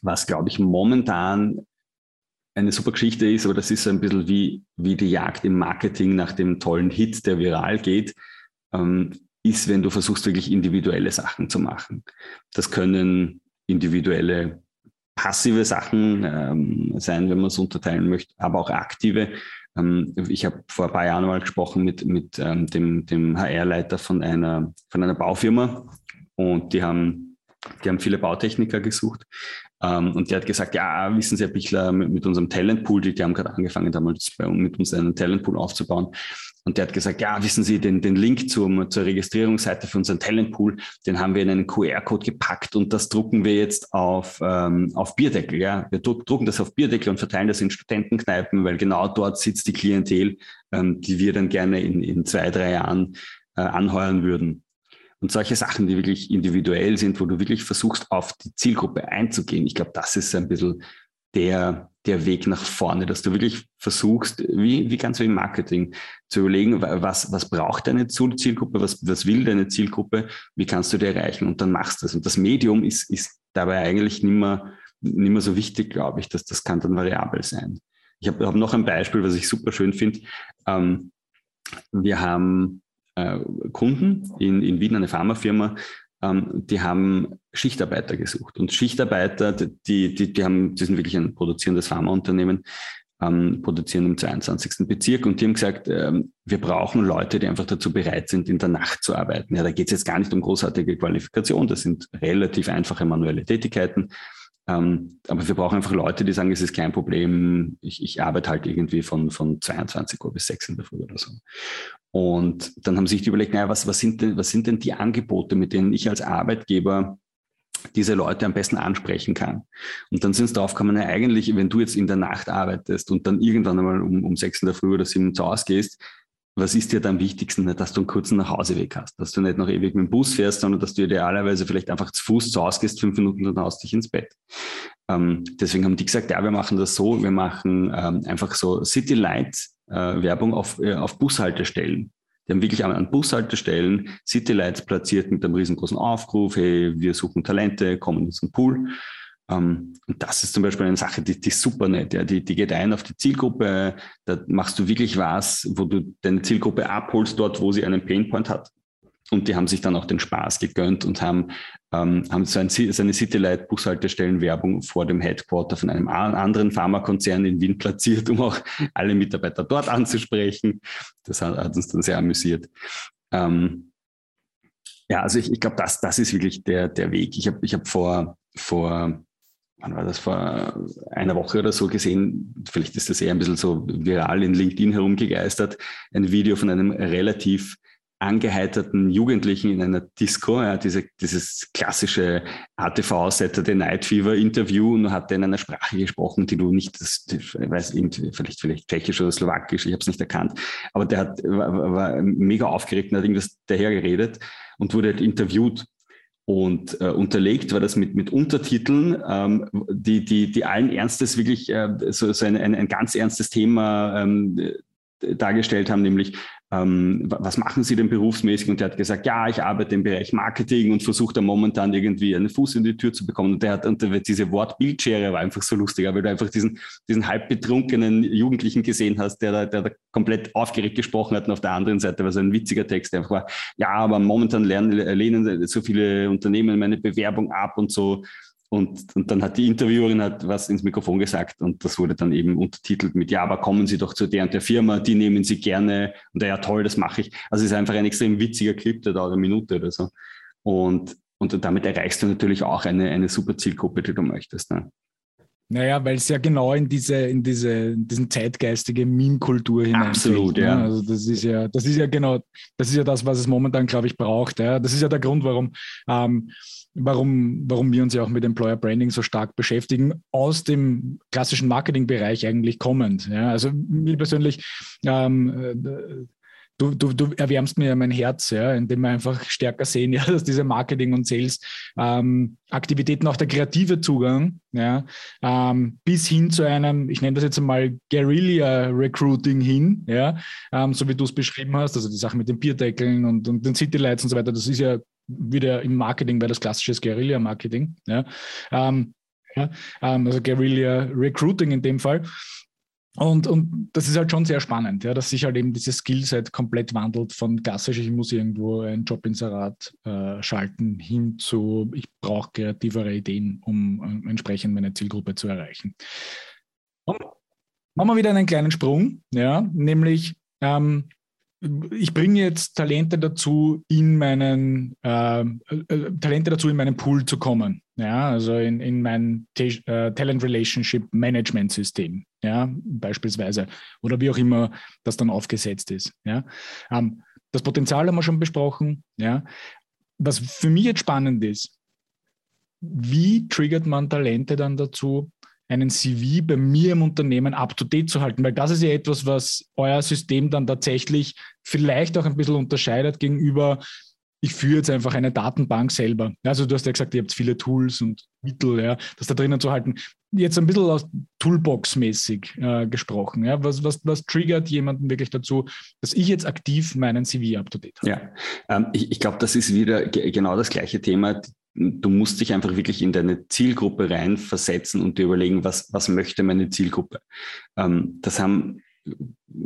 was, glaube ich, momentan eine super Geschichte ist, aber das ist ein bisschen wie, wie die Jagd im Marketing nach dem tollen Hit, der viral geht. Ähm, ist, wenn du versuchst, wirklich individuelle Sachen zu machen. Das können individuelle passive Sachen ähm, sein, wenn man es unterteilen möchte, aber auch aktive. Ähm, ich habe vor ein paar Jahren mal gesprochen mit, mit ähm, dem, dem HR-Leiter von einer, von einer Baufirma und die haben, die haben viele Bautechniker gesucht. Ähm, und der hat gesagt, ja, wissen Sie, Herr Bichler, mit, mit unserem Talentpool, die, die haben gerade angefangen, damals bei, mit uns einen Talentpool aufzubauen. Und der hat gesagt, ja, wissen Sie, den, den Link zum, zur Registrierungsseite für unseren Talentpool, den haben wir in einen QR-Code gepackt und das drucken wir jetzt auf, ähm, auf Bierdeckel. Ja? Wir drucken das auf Bierdeckel und verteilen das in Studentenkneipen, weil genau dort sitzt die Klientel, ähm, die wir dann gerne in, in zwei, drei Jahren äh, anheuern würden. Und solche Sachen, die wirklich individuell sind, wo du wirklich versuchst, auf die Zielgruppe einzugehen. Ich glaube, das ist ein bisschen der, der Weg nach vorne, dass du wirklich versuchst, wie, wie ganz wie im Marketing, zu überlegen, was, was braucht deine Zielgruppe, was, was will deine Zielgruppe, wie kannst du die erreichen und dann machst du das. Und das Medium ist, ist dabei eigentlich nicht mehr so wichtig, glaube ich, dass das kann dann variabel sein. Ich habe hab noch ein Beispiel, was ich super schön finde. Ähm, wir haben äh, Kunden in, in Wien, eine Pharmafirma, ähm, die haben Schichtarbeiter gesucht. Und Schichtarbeiter, die, die, die, haben, die sind wirklich ein produzierendes Pharmaunternehmen, ähm, produzieren im 22. Bezirk und die haben gesagt, ähm, wir brauchen Leute, die einfach dazu bereit sind, in der Nacht zu arbeiten. Ja, da geht es jetzt gar nicht um großartige Qualifikation, das sind relativ einfache manuelle Tätigkeiten. Ähm, aber wir brauchen einfach Leute, die sagen, es ist kein Problem, ich, ich arbeite halt irgendwie von, von 22 Uhr bis 6 in der Früh oder so. Und dann haben sie sich überlegt, naja, was, was, sind denn, was sind denn die Angebote, mit denen ich als Arbeitgeber diese Leute am besten ansprechen kann. Und dann sind es drauf gekommen, eigentlich, wenn du jetzt in der Nacht arbeitest und dann irgendwann einmal um, um sechs in der Früh oder sieben zu Hause gehst, was ist dir dann am wichtigsten, dass du einen kurzen Nachhauseweg hast, dass du nicht noch ewig mit dem Bus fährst, sondern dass du idealerweise vielleicht einfach zu Fuß zu Hause gehst, fünf Minuten und dann haust dich ins Bett. Ähm, deswegen haben die gesagt, ja, wir machen das so, wir machen ähm, einfach so City Light äh, Werbung auf, äh, auf Bushaltestellen. Die haben wirklich an Bushaltestellen City Lights platziert mit einem riesengroßen Aufruf, hey, wir suchen Talente, kommen in unseren Pool. Um, und das ist zum Beispiel eine Sache, die, die ist super nett. Ja. Die, die geht ein auf die Zielgruppe, da machst du wirklich was, wo du deine Zielgruppe abholst, dort, wo sie einen Painpoint hat. Und die haben sich dann auch den Spaß gegönnt und haben, ähm, haben so, ein, so eine Citylight-Bushaltestellenwerbung vor dem Headquarter von einem anderen Pharmakonzern in Wien platziert, um auch alle Mitarbeiter dort anzusprechen. Das hat, hat uns dann sehr amüsiert. Ähm, ja, also ich, ich glaube, das, das ist wirklich der, der Weg. Ich habe ich hab vor, vor, wann war das, vor einer Woche oder so gesehen, vielleicht ist das eher ein bisschen so viral in LinkedIn herumgegeistert, ein Video von einem relativ angeheiterten Jugendlichen in einer Disco, ja, diese, dieses klassische ATV Saturday Night Fever Interview und hat in einer Sprache gesprochen, die du nicht, das, ich weiß, vielleicht, vielleicht tschechisch oder slowakisch, ich habe es nicht erkannt, aber der hat, war, war mega aufgeregt und hat irgendwas dahergeredet und wurde halt interviewt und äh, unterlegt war das mit, mit Untertiteln, ähm, die, die, die allen Ernstes wirklich äh, so, so ein, ein, ein ganz ernstes Thema ähm, dargestellt haben, nämlich ähm, was machen Sie denn berufsmäßig? Und der hat gesagt, ja, ich arbeite im Bereich Marketing und versuche da momentan irgendwie einen Fuß in die Tür zu bekommen. Und der hat, und diese Wortbildschere war einfach so lustig, weil du einfach diesen, diesen halb betrunkenen Jugendlichen gesehen hast, der da, der da komplett aufgeregt gesprochen hat und auf der anderen Seite war so ein witziger Text, der einfach war, ja, aber momentan lernen, lehnen so viele Unternehmen meine Bewerbung ab und so. Und, und dann hat die Interviewerin hat was ins Mikrofon gesagt und das wurde dann eben untertitelt mit, ja, aber kommen Sie doch zu der und der Firma, die nehmen Sie gerne. Und ja, toll, das mache ich. Also es ist einfach ein extrem witziger Clip, der dauert eine Minute oder so. Und, und damit erreichst du natürlich auch eine, eine super Zielgruppe, die du möchtest. Ne? Naja, weil es ja genau in diese, in diese, in diesen zeitgeistige Meme-Kultur hinein. Absolut, ne? ja. Also das ist ja, das ist ja genau, das ist ja das, was es momentan, glaube ich, braucht. Ja. Das ist ja der Grund, warum ähm, warum, warum wir uns ja auch mit Employer Branding so stark beschäftigen, aus dem klassischen Marketingbereich eigentlich kommend. Ja, also mir persönlich, ähm, äh, du, du, du erwärmst mir mein Herz, ja, indem wir einfach stärker sehen, ja, dass diese Marketing- und Sales-Aktivitäten ähm, auch der kreative Zugang, ja, ähm, bis hin zu einem, ich nenne das jetzt einmal Guerilla-Recruiting hin, ja, ähm, so wie du es beschrieben hast, also die Sache mit den Bierdeckeln und, und den Citylights und so weiter, das ist ja wieder im Marketing wäre das klassische Guerilla-Marketing. Ja? Ähm, ja, ähm, also Guerilla Recruiting in dem Fall. Und, und das ist halt schon sehr spannend, ja, dass sich halt eben dieses Skillset komplett wandelt von klassisch, ich muss irgendwo ein Jobinserat äh, schalten, hin zu, ich brauche kreativere Ideen, um äh, entsprechend meine Zielgruppe zu erreichen. Und machen wir wieder einen kleinen Sprung, ja, nämlich ähm, ich bringe jetzt Talente dazu, in meinen äh, äh, Talente dazu, in meinen Pool zu kommen. Ja, also in, in mein äh, Talent Relationship Management System, ja, beispielsweise. Oder wie auch immer das dann aufgesetzt ist. Ja. Ähm, das Potenzial haben wir schon besprochen. Ja. Was für mich jetzt spannend ist, wie triggert man Talente dann dazu, einen CV bei mir im Unternehmen up-to-date zu halten, weil das ist ja etwas, was euer System dann tatsächlich vielleicht auch ein bisschen unterscheidet gegenüber, ich führe jetzt einfach eine Datenbank selber. Also du hast ja gesagt, ihr habt viele Tools und Mittel, ja, das da drinnen zu halten. Jetzt ein bisschen aus Toolbox-mäßig äh, gesprochen. Ja. Was, was, was triggert jemanden wirklich dazu, dass ich jetzt aktiv meinen CV up-to-date habe? Ja, ähm, ich, ich glaube, das ist wieder genau das gleiche Thema du musst dich einfach wirklich in deine Zielgruppe reinversetzen und dir überlegen, was, was möchte meine Zielgruppe. Ähm, das haben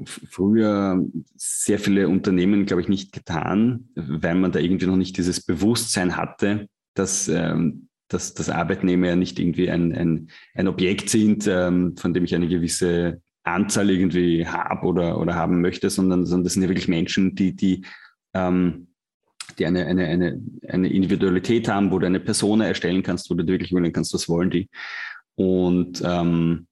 früher sehr viele Unternehmen, glaube ich, nicht getan, weil man da irgendwie noch nicht dieses Bewusstsein hatte, dass, ähm, dass, dass Arbeitnehmer ja nicht irgendwie ein, ein, ein Objekt sind, ähm, von dem ich eine gewisse Anzahl irgendwie habe oder, oder haben möchte, sondern, sondern das sind ja wirklich Menschen, die, die ähm, die eine, eine, eine, eine Individualität haben, wo du eine Persona erstellen kannst, wo du wirklich überlegen kannst, was wollen die. Und ähm,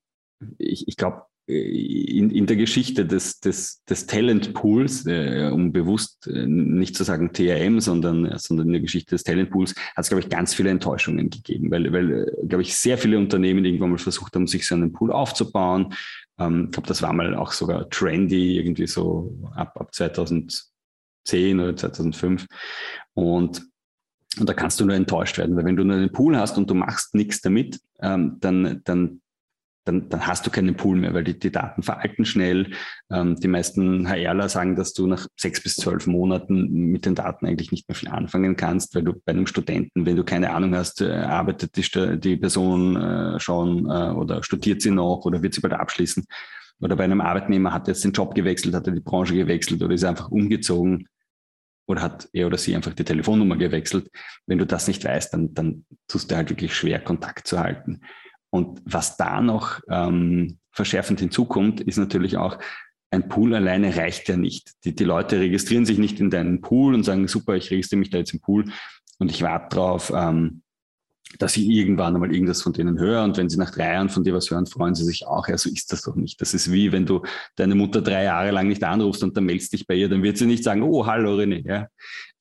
ich, ich glaube, in, in der Geschichte des, des, des Talentpools, äh, um bewusst äh, nicht zu sagen TRM, sondern, äh, sondern in der Geschichte des Talentpools, hat es, glaube ich, ganz viele Enttäuschungen gegeben, weil, weil äh, glaube ich, sehr viele Unternehmen irgendwann mal versucht haben, sich so einen Pool aufzubauen. Ähm, ich glaube, das war mal auch sogar trendy, irgendwie so ab, ab 2000 2010 oder 2005. Und, und da kannst du nur enttäuscht werden, weil wenn du nur einen Pool hast und du machst nichts damit, ähm, dann, dann, dann, dann hast du keinen Pool mehr, weil die, die Daten veralten schnell. Ähm, die meisten HRler sagen, dass du nach sechs bis zwölf Monaten mit den Daten eigentlich nicht mehr viel anfangen kannst, weil du bei einem Studenten, wenn du keine Ahnung hast, äh, arbeitet die, die Person äh, schon äh, oder studiert sie noch oder wird sie bald abschließen. Oder bei einem Arbeitnehmer hat er jetzt den Job gewechselt, hat er die Branche gewechselt oder ist einfach umgezogen oder hat er oder sie einfach die Telefonnummer gewechselt. Wenn du das nicht weißt, dann, dann tust du halt wirklich schwer, Kontakt zu halten. Und was da noch ähm, verschärfend hinzukommt, ist natürlich auch, ein Pool alleine reicht ja nicht. Die, die Leute registrieren sich nicht in deinen Pool und sagen, super, ich registriere mich da jetzt im Pool und ich warte drauf, ähm, dass ich irgendwann einmal irgendwas von denen höre. Und wenn sie nach drei Jahren von dir was hören, freuen sie sich auch. Ja, so ist das doch nicht. Das ist wie, wenn du deine Mutter drei Jahre lang nicht anrufst und dann meldest dich bei ihr, dann wird sie nicht sagen, oh, hallo René. Ja?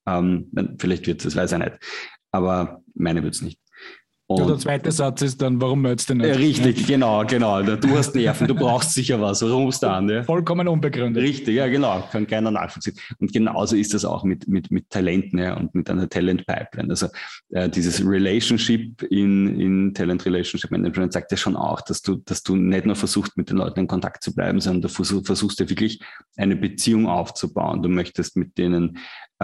Ähm, vielleicht wird es, weiß ich nicht. Aber meine wird es nicht. Und der zweite Satz ist dann, warum meldest du nicht? Richtig, genau, genau. Du hast Nerven, du brauchst sicher was. Warum rufst du an? Ja? Vollkommen unbegründet. Richtig, ja, genau. Kann keiner nachvollziehen. Und genauso ist das auch mit, mit, mit Talenten ja, und mit einer Talent-Pipeline. Also äh, dieses Relationship in, in Talent Relationship Management sagt ja schon auch, dass du, dass du nicht nur versuchst, mit den Leuten in Kontakt zu bleiben, sondern du versuchst ja wirklich eine Beziehung aufzubauen. Du möchtest mit denen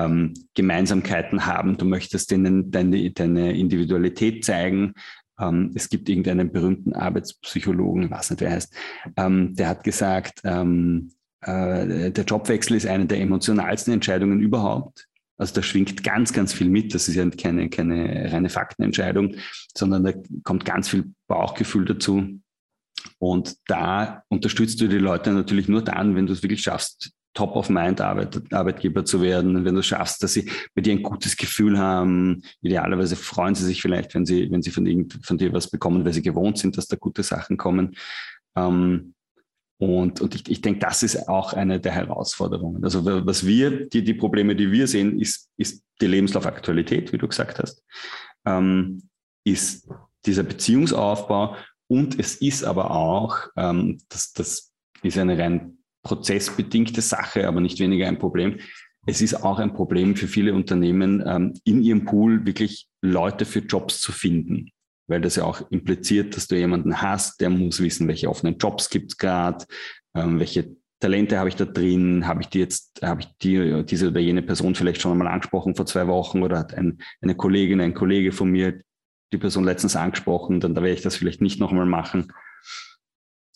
ähm, Gemeinsamkeiten haben, du möchtest denen deine, deine Individualität zeigen. Ähm, es gibt irgendeinen berühmten Arbeitspsychologen, ich weiß nicht, wer heißt, ähm, der hat gesagt, ähm, äh, der Jobwechsel ist eine der emotionalsten Entscheidungen überhaupt. Also da schwingt ganz, ganz viel mit. Das ist ja keine, keine reine Faktenentscheidung, sondern da kommt ganz viel Bauchgefühl dazu. Und da unterstützt du die Leute natürlich nur dann, wenn du es wirklich schaffst, Top-of-Mind-Arbeitgeber zu werden, wenn du schaffst, dass sie bei dir ein gutes Gefühl haben. Idealerweise freuen sie sich vielleicht, wenn sie, wenn sie von, irgend, von dir was bekommen, weil sie gewohnt sind, dass da gute Sachen kommen. Ähm, und, und ich, ich denke, das ist auch eine der Herausforderungen. Also was wir, die, die Probleme, die wir sehen, ist, ist die Lebenslaufaktualität, wie du gesagt hast, ähm, ist dieser Beziehungsaufbau und es ist aber auch, ähm, das, das ist eine rein prozessbedingte Sache, aber nicht weniger ein Problem. Es ist auch ein Problem für viele Unternehmen, ähm, in ihrem Pool wirklich Leute für Jobs zu finden, weil das ja auch impliziert, dass du jemanden hast, der muss wissen, welche offenen Jobs gibt es gerade, ähm, welche Talente habe ich da drin, habe ich die jetzt, habe ich die, diese oder jene Person vielleicht schon einmal angesprochen vor zwei Wochen oder hat ein, eine Kollegin, ein Kollege von mir die Person letztens angesprochen, dann da werde ich das vielleicht nicht nochmal machen.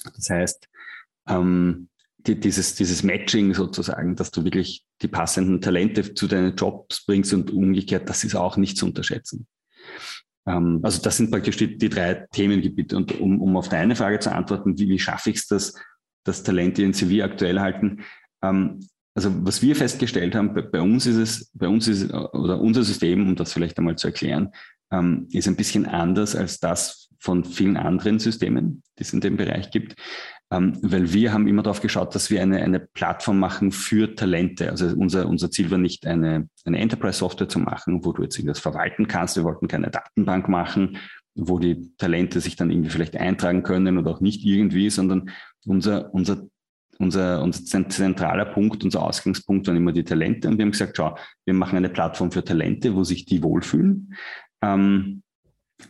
Das heißt, ähm, die, dieses, dieses Matching sozusagen, dass du wirklich die passenden Talente zu deinen Jobs bringst und umgekehrt, das ist auch nicht zu unterschätzen. Ähm, also das sind praktisch die, die drei Themengebiete. Und um, um auf deine Frage zu antworten, wie, wie schaffe ich es, dass, dass Talente in CV aktuell halten? Ähm, also was wir festgestellt haben, bei, bei, uns ist es, bei uns ist oder unser System, um das vielleicht einmal zu erklären, ähm, ist ein bisschen anders als das von vielen anderen Systemen, die es in dem Bereich gibt ähm, weil wir haben immer darauf geschaut, dass wir eine, eine Plattform machen für Talente. Also unser, unser Ziel war nicht eine, eine Enterprise-Software zu machen, wo du jetzt irgendwas verwalten kannst. Wir wollten keine Datenbank machen, wo die Talente sich dann irgendwie vielleicht eintragen können oder auch nicht irgendwie, sondern unser, unser unser, unser zentraler Punkt, unser Ausgangspunkt waren immer die Talente. Und wir haben gesagt, schau, wir machen eine Plattform für Talente, wo sich die wohlfühlen. Ähm,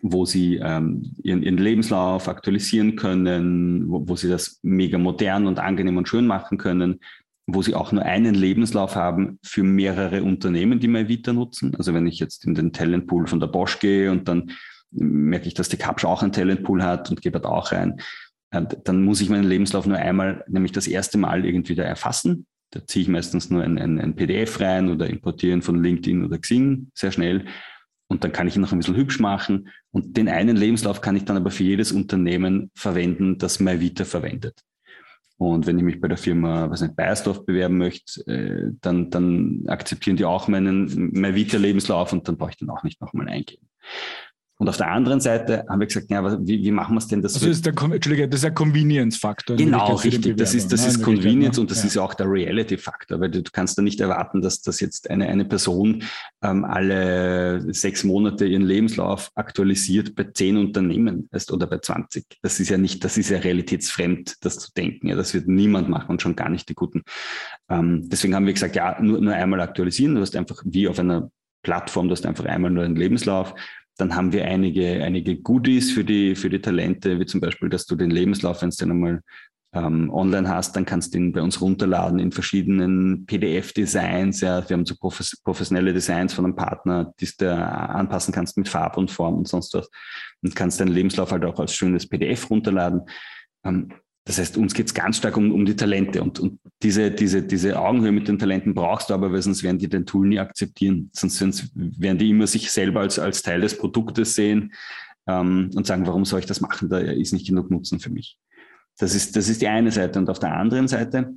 wo sie ähm, ihren, ihren, Lebenslauf aktualisieren können, wo, wo, sie das mega modern und angenehm und schön machen können, wo sie auch nur einen Lebenslauf haben für mehrere Unternehmen, die MyVita nutzen. Also wenn ich jetzt in den Talentpool von der Bosch gehe und dann merke ich, dass die Kapsch auch einen Talentpool hat und gebe da auch rein, äh, dann muss ich meinen Lebenslauf nur einmal, nämlich das erste Mal irgendwie da erfassen. Da ziehe ich meistens nur ein, ein, ein PDF rein oder importieren von LinkedIn oder Xing sehr schnell und dann kann ich ihn noch ein bisschen hübsch machen. Und den einen Lebenslauf kann ich dann aber für jedes Unternehmen verwenden, das MyVita verwendet. Und wenn ich mich bei der Firma, was nicht, Bayersdorf bewerben möchte, äh, dann, dann akzeptieren die auch meinen MyVita-Lebenslauf und dann brauche ich den auch nicht nochmal eingeben. Und auf der anderen Seite haben wir gesagt, ja, wie, wie machen wir es denn? Dass also ist der, Entschuldige, das ist ein Convenience-Faktor. Genau, richtig. Das ist, das ist Convenience und das ja. ist auch der Reality-Faktor, weil du, du, kannst da nicht erwarten, dass, dass jetzt eine, eine Person ähm, alle sechs Monate ihren Lebenslauf aktualisiert bei zehn Unternehmen ist, oder bei 20. Das ist ja nicht, das ist ja realitätsfremd, das zu denken. Ja, das wird niemand machen und schon gar nicht die Guten. Ähm, deswegen haben wir gesagt, ja, nur, nur einmal aktualisieren. Du hast einfach wie auf einer Plattform, du hast einfach einmal nur einen Lebenslauf dann haben wir einige, einige Goodies für die, für die Talente, wie zum Beispiel, dass du den Lebenslauf, wenn du den einmal ähm, online hast, dann kannst du ihn bei uns runterladen in verschiedenen PDF-Designs. Ja. Wir haben so professionelle Designs von einem Partner, die du anpassen kannst mit Farbe und Form und sonst was. Und kannst deinen Lebenslauf halt auch als schönes PDF runterladen. Ähm, das heißt, uns geht es ganz stark um, um die Talente und, und diese, diese, diese Augenhöhe mit den Talenten brauchst du aber, weil sonst werden die dein Tool nie akzeptieren. Sonst, sonst werden die immer sich selber als, als Teil des Produktes sehen ähm, und sagen, warum soll ich das machen? Da ist nicht genug Nutzen für mich. Das ist, das ist die eine Seite. Und auf der anderen Seite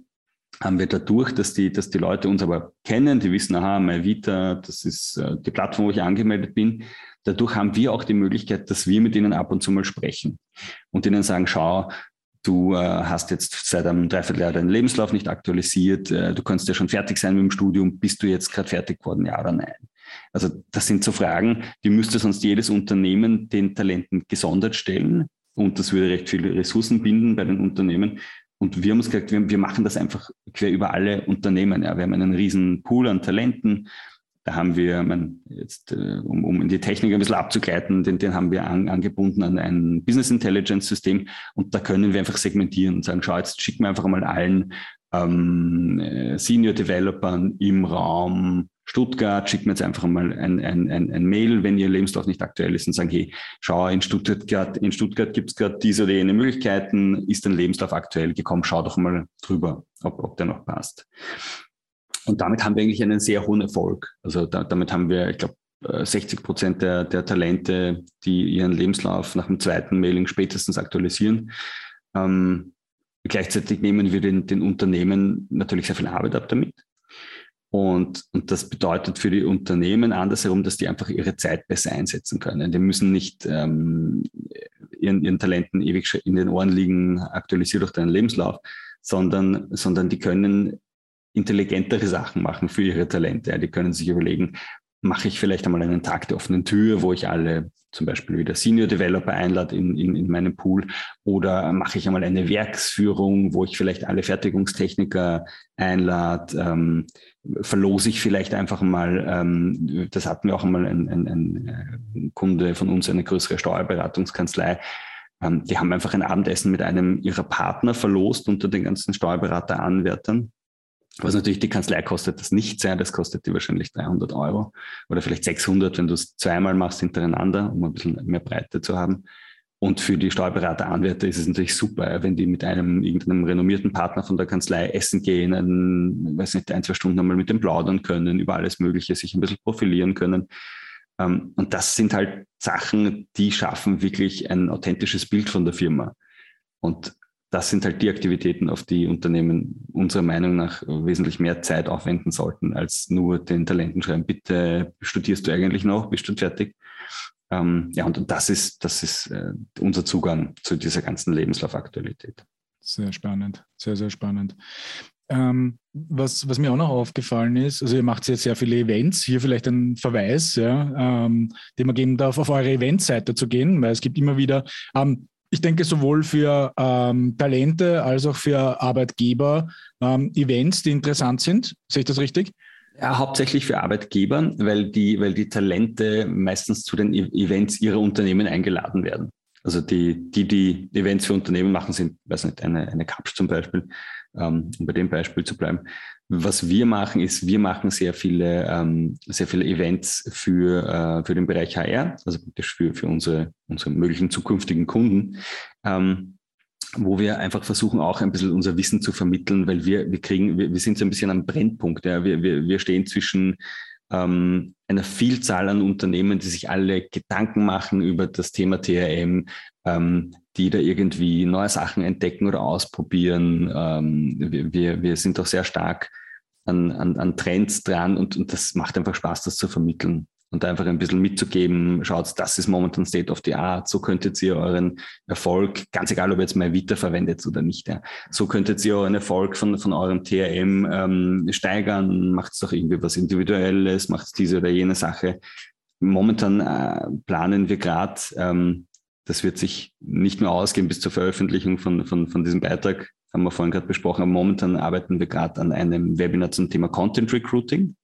haben wir dadurch, dass die, dass die Leute uns aber kennen, die wissen, aha, MyVita, das ist äh, die Plattform, wo ich angemeldet bin. Dadurch haben wir auch die Möglichkeit, dass wir mit ihnen ab und zu mal sprechen und ihnen sagen, schau, Du äh, hast jetzt seit einem Dreivierteljahr deinen Lebenslauf nicht aktualisiert. Äh, du kannst ja schon fertig sein mit dem Studium. Bist du jetzt gerade fertig geworden? Ja oder nein? Also das sind so Fragen, die müsste sonst jedes Unternehmen den Talenten gesondert stellen und das würde recht viele Ressourcen binden bei den Unternehmen. Und wir haben uns gesagt, wir, wir machen das einfach quer über alle Unternehmen. Ja. Wir haben einen riesen Pool an Talenten. Da haben wir, man, jetzt, äh, um, um in die Technik ein bisschen abzugleiten, den, den haben wir an, angebunden an ein Business Intelligence System und da können wir einfach segmentieren und sagen, schau, jetzt schicken wir einfach mal allen ähm, äh, Senior Developern im Raum Stuttgart, schicken wir jetzt einfach mal ein, ein, ein, ein Mail, wenn Ihr Lebenslauf nicht aktuell ist und sagen, hey, schau, in Stuttgart, in Stuttgart gibt es gerade diese oder jene Möglichkeiten, ist dein Lebenslauf aktuell gekommen, schau doch mal drüber, ob, ob der noch passt. Und damit haben wir eigentlich einen sehr hohen Erfolg. Also da, damit haben wir, ich glaube, 60 Prozent der, der Talente, die ihren Lebenslauf nach dem zweiten Mailing spätestens aktualisieren. Ähm, gleichzeitig nehmen wir den, den Unternehmen natürlich sehr viel Arbeit ab damit. Und, und das bedeutet für die Unternehmen andersherum, dass die einfach ihre Zeit besser einsetzen können. Die müssen nicht ähm, ihren, ihren Talenten ewig in den Ohren liegen, aktualisiert durch deinen Lebenslauf, sondern, sondern die können intelligentere Sachen machen für ihre Talente. Die können sich überlegen, mache ich vielleicht einmal einen Tag der offenen Tür, wo ich alle zum Beispiel wieder Senior Developer einlade in, in, in meinem Pool oder mache ich einmal eine Werksführung, wo ich vielleicht alle Fertigungstechniker einlade, ähm, verlose ich vielleicht einfach mal, ähm, das hatten wir auch einmal ein, ein, ein Kunde von uns, eine größere Steuerberatungskanzlei, ähm, die haben einfach ein Abendessen mit einem ihrer Partner verlost unter den ganzen Steuerberateranwärtern was natürlich die Kanzlei kostet das nicht sein, das kostet die wahrscheinlich 300 Euro oder vielleicht 600, wenn du es zweimal machst hintereinander, um ein bisschen mehr Breite zu haben. Und für die Steuerberater, Anwärter ist es natürlich super, wenn die mit einem irgendeinem renommierten Partner von der Kanzlei essen gehen, ein, weiß nicht, ein, zwei Stunden einmal mit dem plaudern können, über alles Mögliche sich ein bisschen profilieren können. Ähm, und das sind halt Sachen, die schaffen wirklich ein authentisches Bild von der Firma. Und das sind halt die Aktivitäten, auf die Unternehmen unserer Meinung nach wesentlich mehr Zeit aufwenden sollten, als nur den Talenten schreiben, bitte studierst du eigentlich noch, bist du fertig? Ähm, ja, und das ist, das ist äh, unser Zugang zu dieser ganzen Lebenslaufaktualität. Sehr spannend, sehr, sehr spannend. Ähm, was, was mir auch noch aufgefallen ist, also ihr macht jetzt sehr viele Events, hier vielleicht ein Verweis, ja, ähm, den man geben darf, auf eure Eventseite zu gehen, weil es gibt immer wieder, ähm, ich denke, sowohl für ähm, Talente als auch für Arbeitgeber ähm, Events, die interessant sind. Sehe ich das richtig? Ja, hauptsächlich für Arbeitgeber, weil die, weil die Talente meistens zu den e-, Events ihrer Unternehmen eingeladen werden. Also die, die, die Events für Unternehmen machen, sind, weiß nicht, eine, eine Capsch zum Beispiel, ähm, um bei dem Beispiel zu bleiben. Was wir machen, ist, wir machen sehr viele, ähm, sehr viele Events für, äh, für den Bereich HR, also praktisch für, für unsere, unsere möglichen zukünftigen Kunden, ähm, wo wir einfach versuchen, auch ein bisschen unser Wissen zu vermitteln, weil wir, wir kriegen, wir, wir sind so ein bisschen am Brennpunkt. Ja. Wir, wir, wir stehen zwischen ähm, einer Vielzahl an Unternehmen, die sich alle Gedanken machen über das Thema TRM, ähm, die da irgendwie neue Sachen entdecken oder ausprobieren. Ähm, wir, wir sind auch sehr stark an, an, an Trends dran und, und das macht einfach Spaß, das zu vermitteln und einfach ein bisschen mitzugeben, schaut, das ist momentan State of the Art, so könntet ihr euren Erfolg, ganz egal, ob ihr jetzt mal Vita verwendet oder nicht, ja, so könntet ihr euren Erfolg von, von eurem TRM ähm, steigern, macht es doch irgendwie was Individuelles, macht diese oder jene Sache. Momentan äh, planen wir gerade ähm, das wird sich nicht mehr ausgehen bis zur Veröffentlichung von, von, von diesem Beitrag, haben wir vorhin gerade besprochen. Aber momentan arbeiten wir gerade an einem Webinar zum Thema Content Recruiting.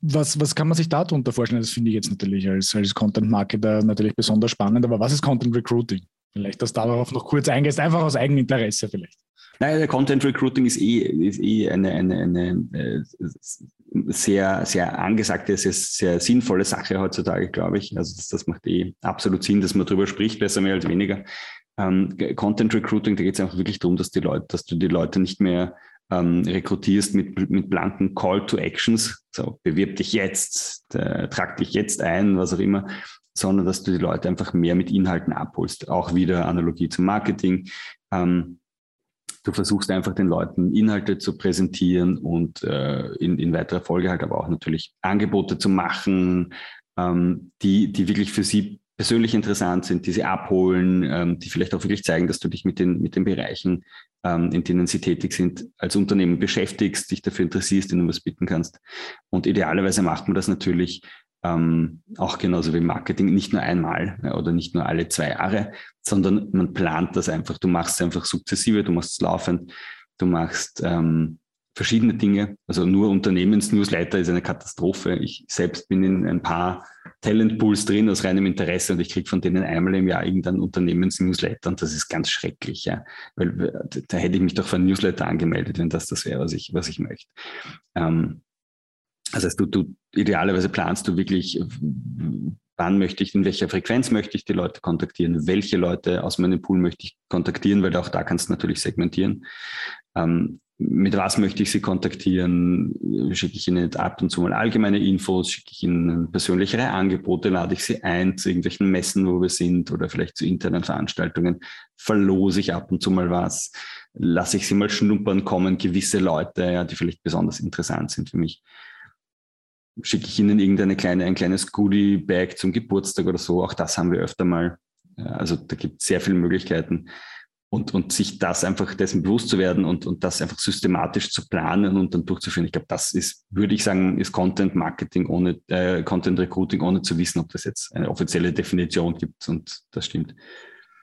Was, was kann man sich darunter vorstellen? Das finde ich jetzt natürlich als, als Content-Marketer natürlich besonders spannend. Aber was ist Content Recruiting? Vielleicht, dass darauf noch kurz eingehst, einfach aus Eigeninteresse vielleicht. Naja, der Content Recruiting ist eh, ist eh eine, eine, eine, eine äh, sehr, sehr angesagte, sehr, sehr sinnvolle Sache heutzutage, glaube ich. Also das, das macht eh absolut Sinn, dass man darüber spricht, besser mehr als weniger. Ähm, Content Recruiting, da geht es einfach wirklich darum, dass die Leute, dass du die Leute nicht mehr ähm, rekrutierst mit, mit blanken Call to Actions, so bewirb dich jetzt, äh, trag dich jetzt ein, was auch immer, sondern dass du die Leute einfach mehr mit Inhalten abholst. Auch wieder Analogie zum Marketing. Ähm, du versuchst einfach den Leuten Inhalte zu präsentieren und äh, in, in weiterer Folge halt aber auch natürlich Angebote zu machen, ähm, die, die wirklich für sie persönlich interessant sind, die sie abholen, ähm, die vielleicht auch wirklich zeigen, dass du dich mit den, mit den Bereichen, ähm, in denen sie tätig sind, als Unternehmen beschäftigst, dich dafür interessierst, ihnen was bieten kannst. Und idealerweise macht man das natürlich Ähm, auch genauso wie Marketing, nicht nur einmal oder nicht nur alle zwei Jahre, sondern man plant das einfach. Du machst es einfach sukzessive, du machst es laufend, du machst ähm, verschiedene Dinge. Also nur Unternehmensnewsletter ist eine Katastrophe. Ich selbst bin in ein paar Talentpools drin aus reinem Interesse und ich kriege von denen einmal im Jahr irgendein Unternehmensnewsletter und das ist ganz schrecklich, ja. Weil da hätte ich mich doch für ein Newsletter angemeldet, wenn das das wäre, was ich, was ich möchte. Ähm, das heißt, du, du idealerweise planst du wirklich, wann möchte ich, in welcher Frequenz möchte ich die Leute kontaktieren, welche Leute aus meinem Pool möchte ich kontaktieren, weil auch da kannst du natürlich segmentieren. Ähm, mit was möchte ich Sie kontaktieren? Schicke ich Ihnen ab und zu mal allgemeine Infos? Schicke ich Ihnen persönlichere Angebote? Lade ich Sie ein zu irgendwelchen Messen, wo wir sind oder vielleicht zu internen Veranstaltungen? Verlose ich ab und zu mal was? Lasse ich Sie mal schnuppern kommen, gewisse Leute, ja, die vielleicht besonders interessant sind für mich? Schicke ich Ihnen irgendeine kleine, ein kleines Goodie-Bag zum Geburtstag oder so? Auch das haben wir öfter mal. Also da gibt es sehr viele Möglichkeiten und, und sich das einfach dessen bewusst zu werden und, und das einfach systematisch zu planen und dann durchzuführen. Ich glaube, das ist, würde ich sagen, ist Content Marketing ohne, äh, Content Recruiting, ohne zu wissen, ob das jetzt eine offizielle Definition gibt und das stimmt.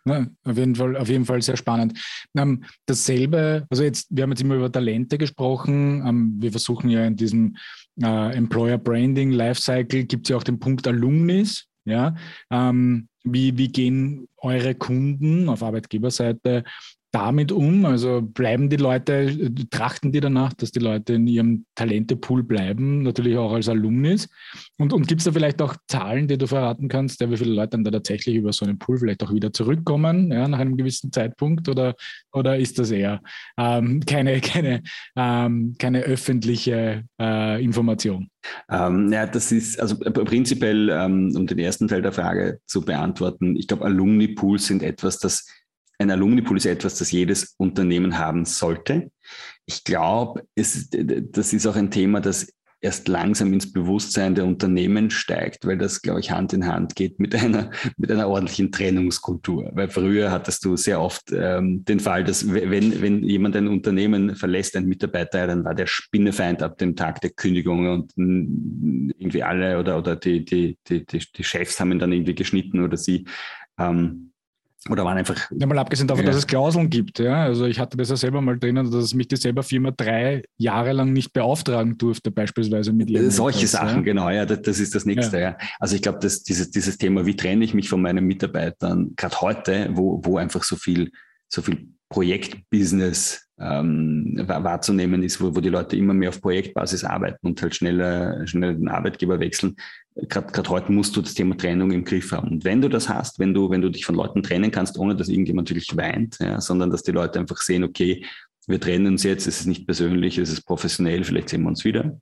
Ja, auf, jeden Fall, auf jeden Fall sehr spannend. Ähm, dasselbe, also jetzt, wir haben jetzt immer über Talente gesprochen. Ähm, wir versuchen ja in diesem äh, Employer Branding Lifecycle gibt es ja auch den Punkt Alumnis. Ja, ähm, wie, wie gehen eure Kunden auf Arbeitgeberseite damit um? Also bleiben die Leute, trachten die danach, dass die Leute in ihrem Talentepool bleiben, natürlich auch als Alumnis? Und, und gibt es da vielleicht auch Zahlen, die du verraten kannst, ja, wie viele Leute dann da tatsächlich über so einen Pool vielleicht auch wieder zurückkommen, ja, nach einem gewissen Zeitpunkt? Oder, oder ist das eher ähm, keine, keine, ähm, keine öffentliche äh, Information? Ähm, ja, das ist also prinzipiell, ähm, um den ersten Teil der Frage zu beantworten, ich glaube, Alumni-Pools sind etwas, das ein Alumni-Pool ist etwas, das jedes Unternehmen haben sollte. Ich glaube, das ist auch ein Thema, das erst langsam ins Bewusstsein der Unternehmen steigt, weil das, glaube ich, Hand in Hand geht mit einer, mit einer ordentlichen Trennungskultur. Weil früher hattest du sehr oft ähm, den Fall, dass wenn, wenn jemand ein Unternehmen verlässt, ein Mitarbeiter, dann war der Spinnefeind ab dem Tag der Kündigung und irgendwie alle oder, oder die, die, die, die, die Chefs haben ihn dann irgendwie geschnitten oder sie. Ähm, oder waren einfach. Ja, mal abgesehen davon, ja. dass es Klauseln gibt. Ja? Also ich hatte das ja selber mal drinnen, dass mich die selber Firma drei Jahre lang nicht beauftragen durfte, beispielsweise mit ihrem. Solche Sachen, ja. genau, ja, das, das, ist das Nächste. Ja. Also ich glaube, dass dieses, dieses Thema, wie trenne ich mich von meinen Mitarbeitern, gerade heute, wo, wo einfach so viel, so viel Projektbusiness ähm, wahrzunehmen ist, wo, wo die Leute immer mehr auf Projektbasis arbeiten und halt schneller, schneller den Arbeitgeber wechseln. Gerade heute musst du das Thema Trennung im Griff haben. Und wenn du das hast, wenn du, wenn du dich von Leuten trennen kannst, ohne dass irgendjemand natürlich weint, ja, sondern dass die Leute einfach sehen, okay, wir trennen uns jetzt, es ist nicht persönlich, es ist professionell, vielleicht sehen wir uns wieder,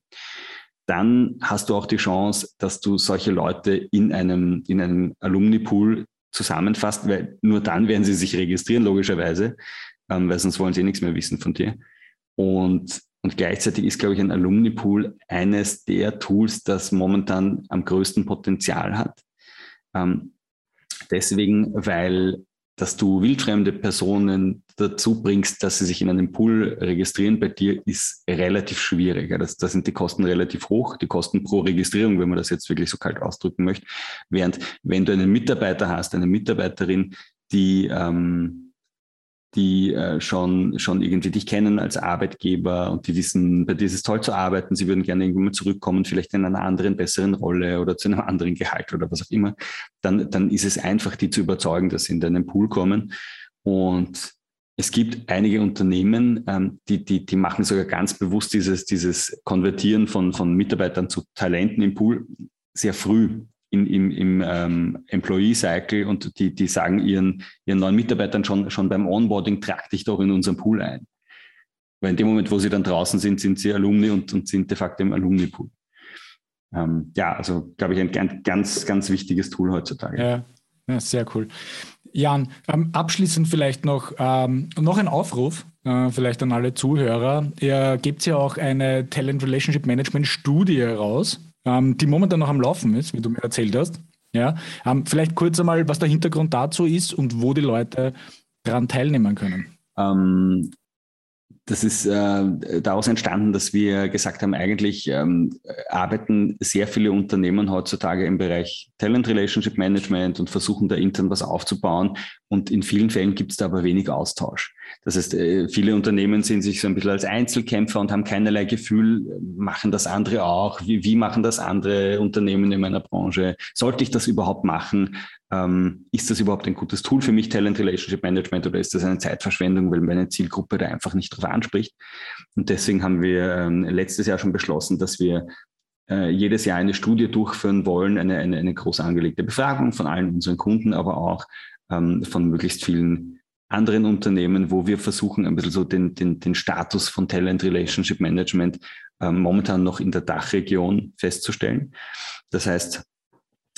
dann hast du auch die Chance, dass du solche Leute in einem, in einem Alumni-Pool zusammenfasst, weil nur dann werden sie sich registrieren, logischerweise, ähm, weil sonst wollen sie nichts mehr wissen von dir. Und, und gleichzeitig ist, glaube ich, ein Alumni-Pool eines der Tools, das momentan am größten Potenzial hat. Ähm, deswegen, weil dass du wildfremde Personen dazu bringst, dass sie sich in einem Pool registrieren bei dir, ist relativ schwierig. Das, da sind die Kosten relativ hoch, die Kosten pro Registrierung, wenn man das jetzt wirklich so kalt ausdrücken möchte. Während wenn du einen Mitarbeiter hast, eine Mitarbeiterin, die ähm, die äh, schon, schon irgendwie dich kennen als Arbeitgeber und die wissen, bei dir ist es toll zu arbeiten, sie würden gerne irgendwann mal zurückkommen, vielleicht in einer anderen, besseren Rolle oder zu einem anderen Gehalt oder was auch immer, dann, dann ist es einfach, die zu überzeugen, dass sie in deinen Pool kommen. Und es gibt einige Unternehmen, ähm, die, die, die machen sogar ganz bewusst dieses, dieses Konvertieren von, von Mitarbeitern zu Talenten im Pool sehr früh in, im, im ähm, Employee Cycle und die, die sagen ihren, ihren neuen Mitarbeitern schon, schon beim Onboarding, trag dich doch in unseren Pool ein. Weil in dem Moment, wo sie dann draußen sind, sind sie Alumni und, und sind de facto im Alumni-Pool. Ähm, ja, also glaube ich, ein ganz, ganz wichtiges Tool heutzutage. Ja, ja sehr cool. Jan, ähm, abschließend vielleicht noch, ähm, noch ein Aufruf, äh, vielleicht an alle Zuhörer. Ihr gebt ja auch eine Talent Relationship Management Studie raus ähm, die momentan noch am Laufen ist, wie du mir erzählt hast. Ja, ähm, vielleicht kurz einmal, was der Hintergrund dazu ist und wo die Leute daran teilnehmen können. Das ist äh, daraus entstanden, dass wir gesagt haben, eigentlich ähm, arbeiten sehr viele Unternehmen heutzutage im Bereich Talent Relationship Management und versuchen da intern was aufzubauen. Und in vielen Fällen gibt es da aber wenig Austausch. Das heißt, äh, viele Unternehmen sehen sich so ein bisschen als Einzelkämpfer und haben keinerlei Gefühl, machen das andere auch? Wie, wie machen das andere Unternehmen in meiner Branche? Sollte ich das überhaupt machen? Ähm, ist das überhaupt ein gutes Tool für mich, Talent Relationship Management, oder ist das eine Zeitverschwendung, weil meine Zielgruppe da einfach nicht drauf anspricht? Und deswegen haben wir ähm, letztes Jahr schon beschlossen, dass wir äh, jedes Jahr eine Studie durchführen wollen, eine, eine, eine groß angelegte Befragung von allen unseren Kunden, aber auch ähm, von möglichst vielen anderen Unternehmen, wo wir versuchen, ein bisschen so den, den, den Status von Talent Relationship Management ähm, momentan noch in der Dachregion festzustellen. Das heißt,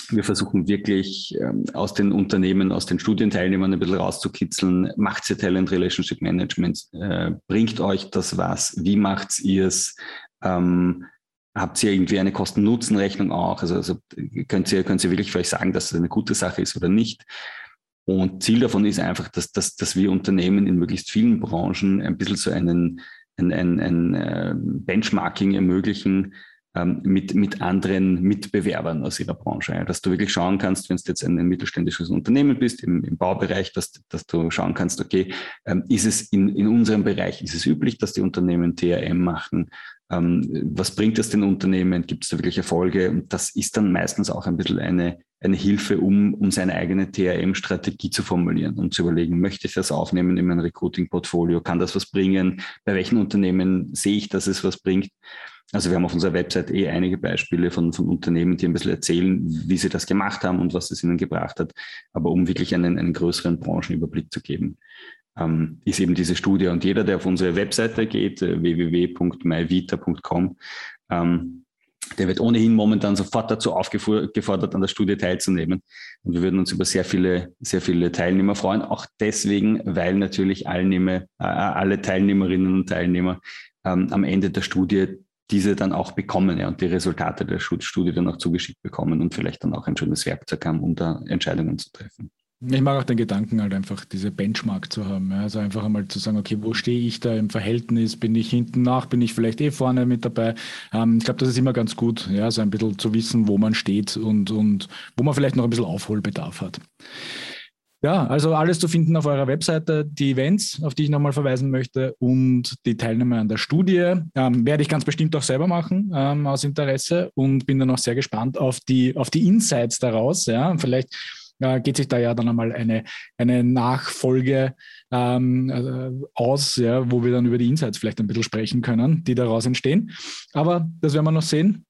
wir versuchen wirklich ähm, aus den Unternehmen, aus den Studienteilnehmern ein bisschen rauszukitzeln. Macht ihr Talent Relationship Management? Äh, bringt euch das was? Wie macht ihr es? Ähm, habt ihr irgendwie eine Kosten-Nutzen-Rechnung auch? Also, also könnt, ihr, könnt ihr wirklich für euch sagen, dass es eine gute Sache ist oder nicht? Und Ziel davon ist einfach, dass, dass, dass wir Unternehmen in möglichst vielen Branchen ein bisschen so einen, ein, ein, ein äh, Benchmarking ermöglichen ähm, mit, mit anderen Mitbewerbern aus ihrer Branche. Dass du wirklich schauen kannst, wenn du jetzt ein, mittelständisches Unternehmen bist im, im Baubereich, dass, dass du schauen kannst, okay, ähm, ist es in, in unserem Bereich, ist es üblich, dass die Unternehmen TRM machen? Ähm, was bringt es den Unternehmen? Gibt es da wirklich Erfolge? Und das ist dann meistens auch ein bisschen eine, eine Hilfe, um, um seine eigene TRM-Strategie zu formulieren und zu überlegen, möchte ich das aufnehmen in mein Recruiting-Portfolio? Kann das was bringen? Bei welchen Unternehmen sehe ich, dass es was bringt? Also wir haben auf unserer Website eh einige Beispiele von, von Unternehmen, die ein bisschen erzählen, wie sie das gemacht haben und was es ihnen gebracht hat. Aber um wirklich einen, einen größeren Branchenüberblick zu geben, ähm, ist eben diese Studie. Und jeder, der auf unsere Webseite geht, äh, www.myvita.com, ähm, der wird ohnehin momentan sofort dazu aufgefordert, an der Studie teilzunehmen. Und wir würden uns über sehr viele, sehr viele Teilnehmer freuen. Auch deswegen, weil natürlich alle, äh, Teilnehmerinnen und Teilnehmer ähm, am Ende der Studie diese dann auch bekommen ja, und die Resultate der Studie dann auch zugeschickt bekommen und vielleicht dann auch ein schönes Werkzeug haben, um da Entscheidungen zu treffen. Ich mag auch den Gedanken halt einfach, diese Benchmark zu haben. Ja. Also einfach einmal zu sagen, okay, wo stehe ich da im Verhältnis? Bin ich hinten nach? Bin ich vielleicht eh vorne mit dabei? Ähm, ich glaube, das ist immer ganz gut, ja, so ein bisschen zu wissen, wo man steht und, und wo man vielleicht noch ein bisschen Aufholbedarf hat. Ja, also alles zu finden auf eurer Webseite, die Events, auf die ich nochmal verweisen möchte und die Teilnehmer an der Studie. Ähm, werde ich ganz bestimmt auch selber machen ähm, aus Interesse und bin dann auch sehr gespannt auf die, auf die Insights daraus. Ja, vielleicht äh, geht sich da ja dann einmal eine, eine Nachfolge ähm, äh, aus, ja, wo wir dann über die Insights vielleicht ein bisschen sprechen können, die daraus entstehen. Aber das werden wir noch sehen.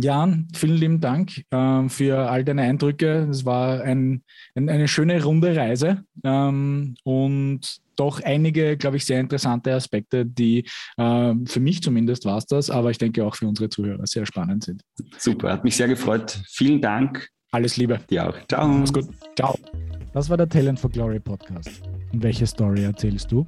Jan, vielen lieben Dank äh, für all deine Eindrücke. Es war ein, ein, eine schöne runde Reise ähm, und doch einige, glaube ich, sehr interessante Aspekte, die äh, für mich zumindest war es das, aber ich denke auch für unsere Zuhörer sehr spannend sind. Super, hat mich sehr gefreut. Vielen Dank. Alles Liebe. Dir auch. Ciao. Mach's gut. Ciao. Das war der Talent for Glory Podcast. Und welche Story erzählst du?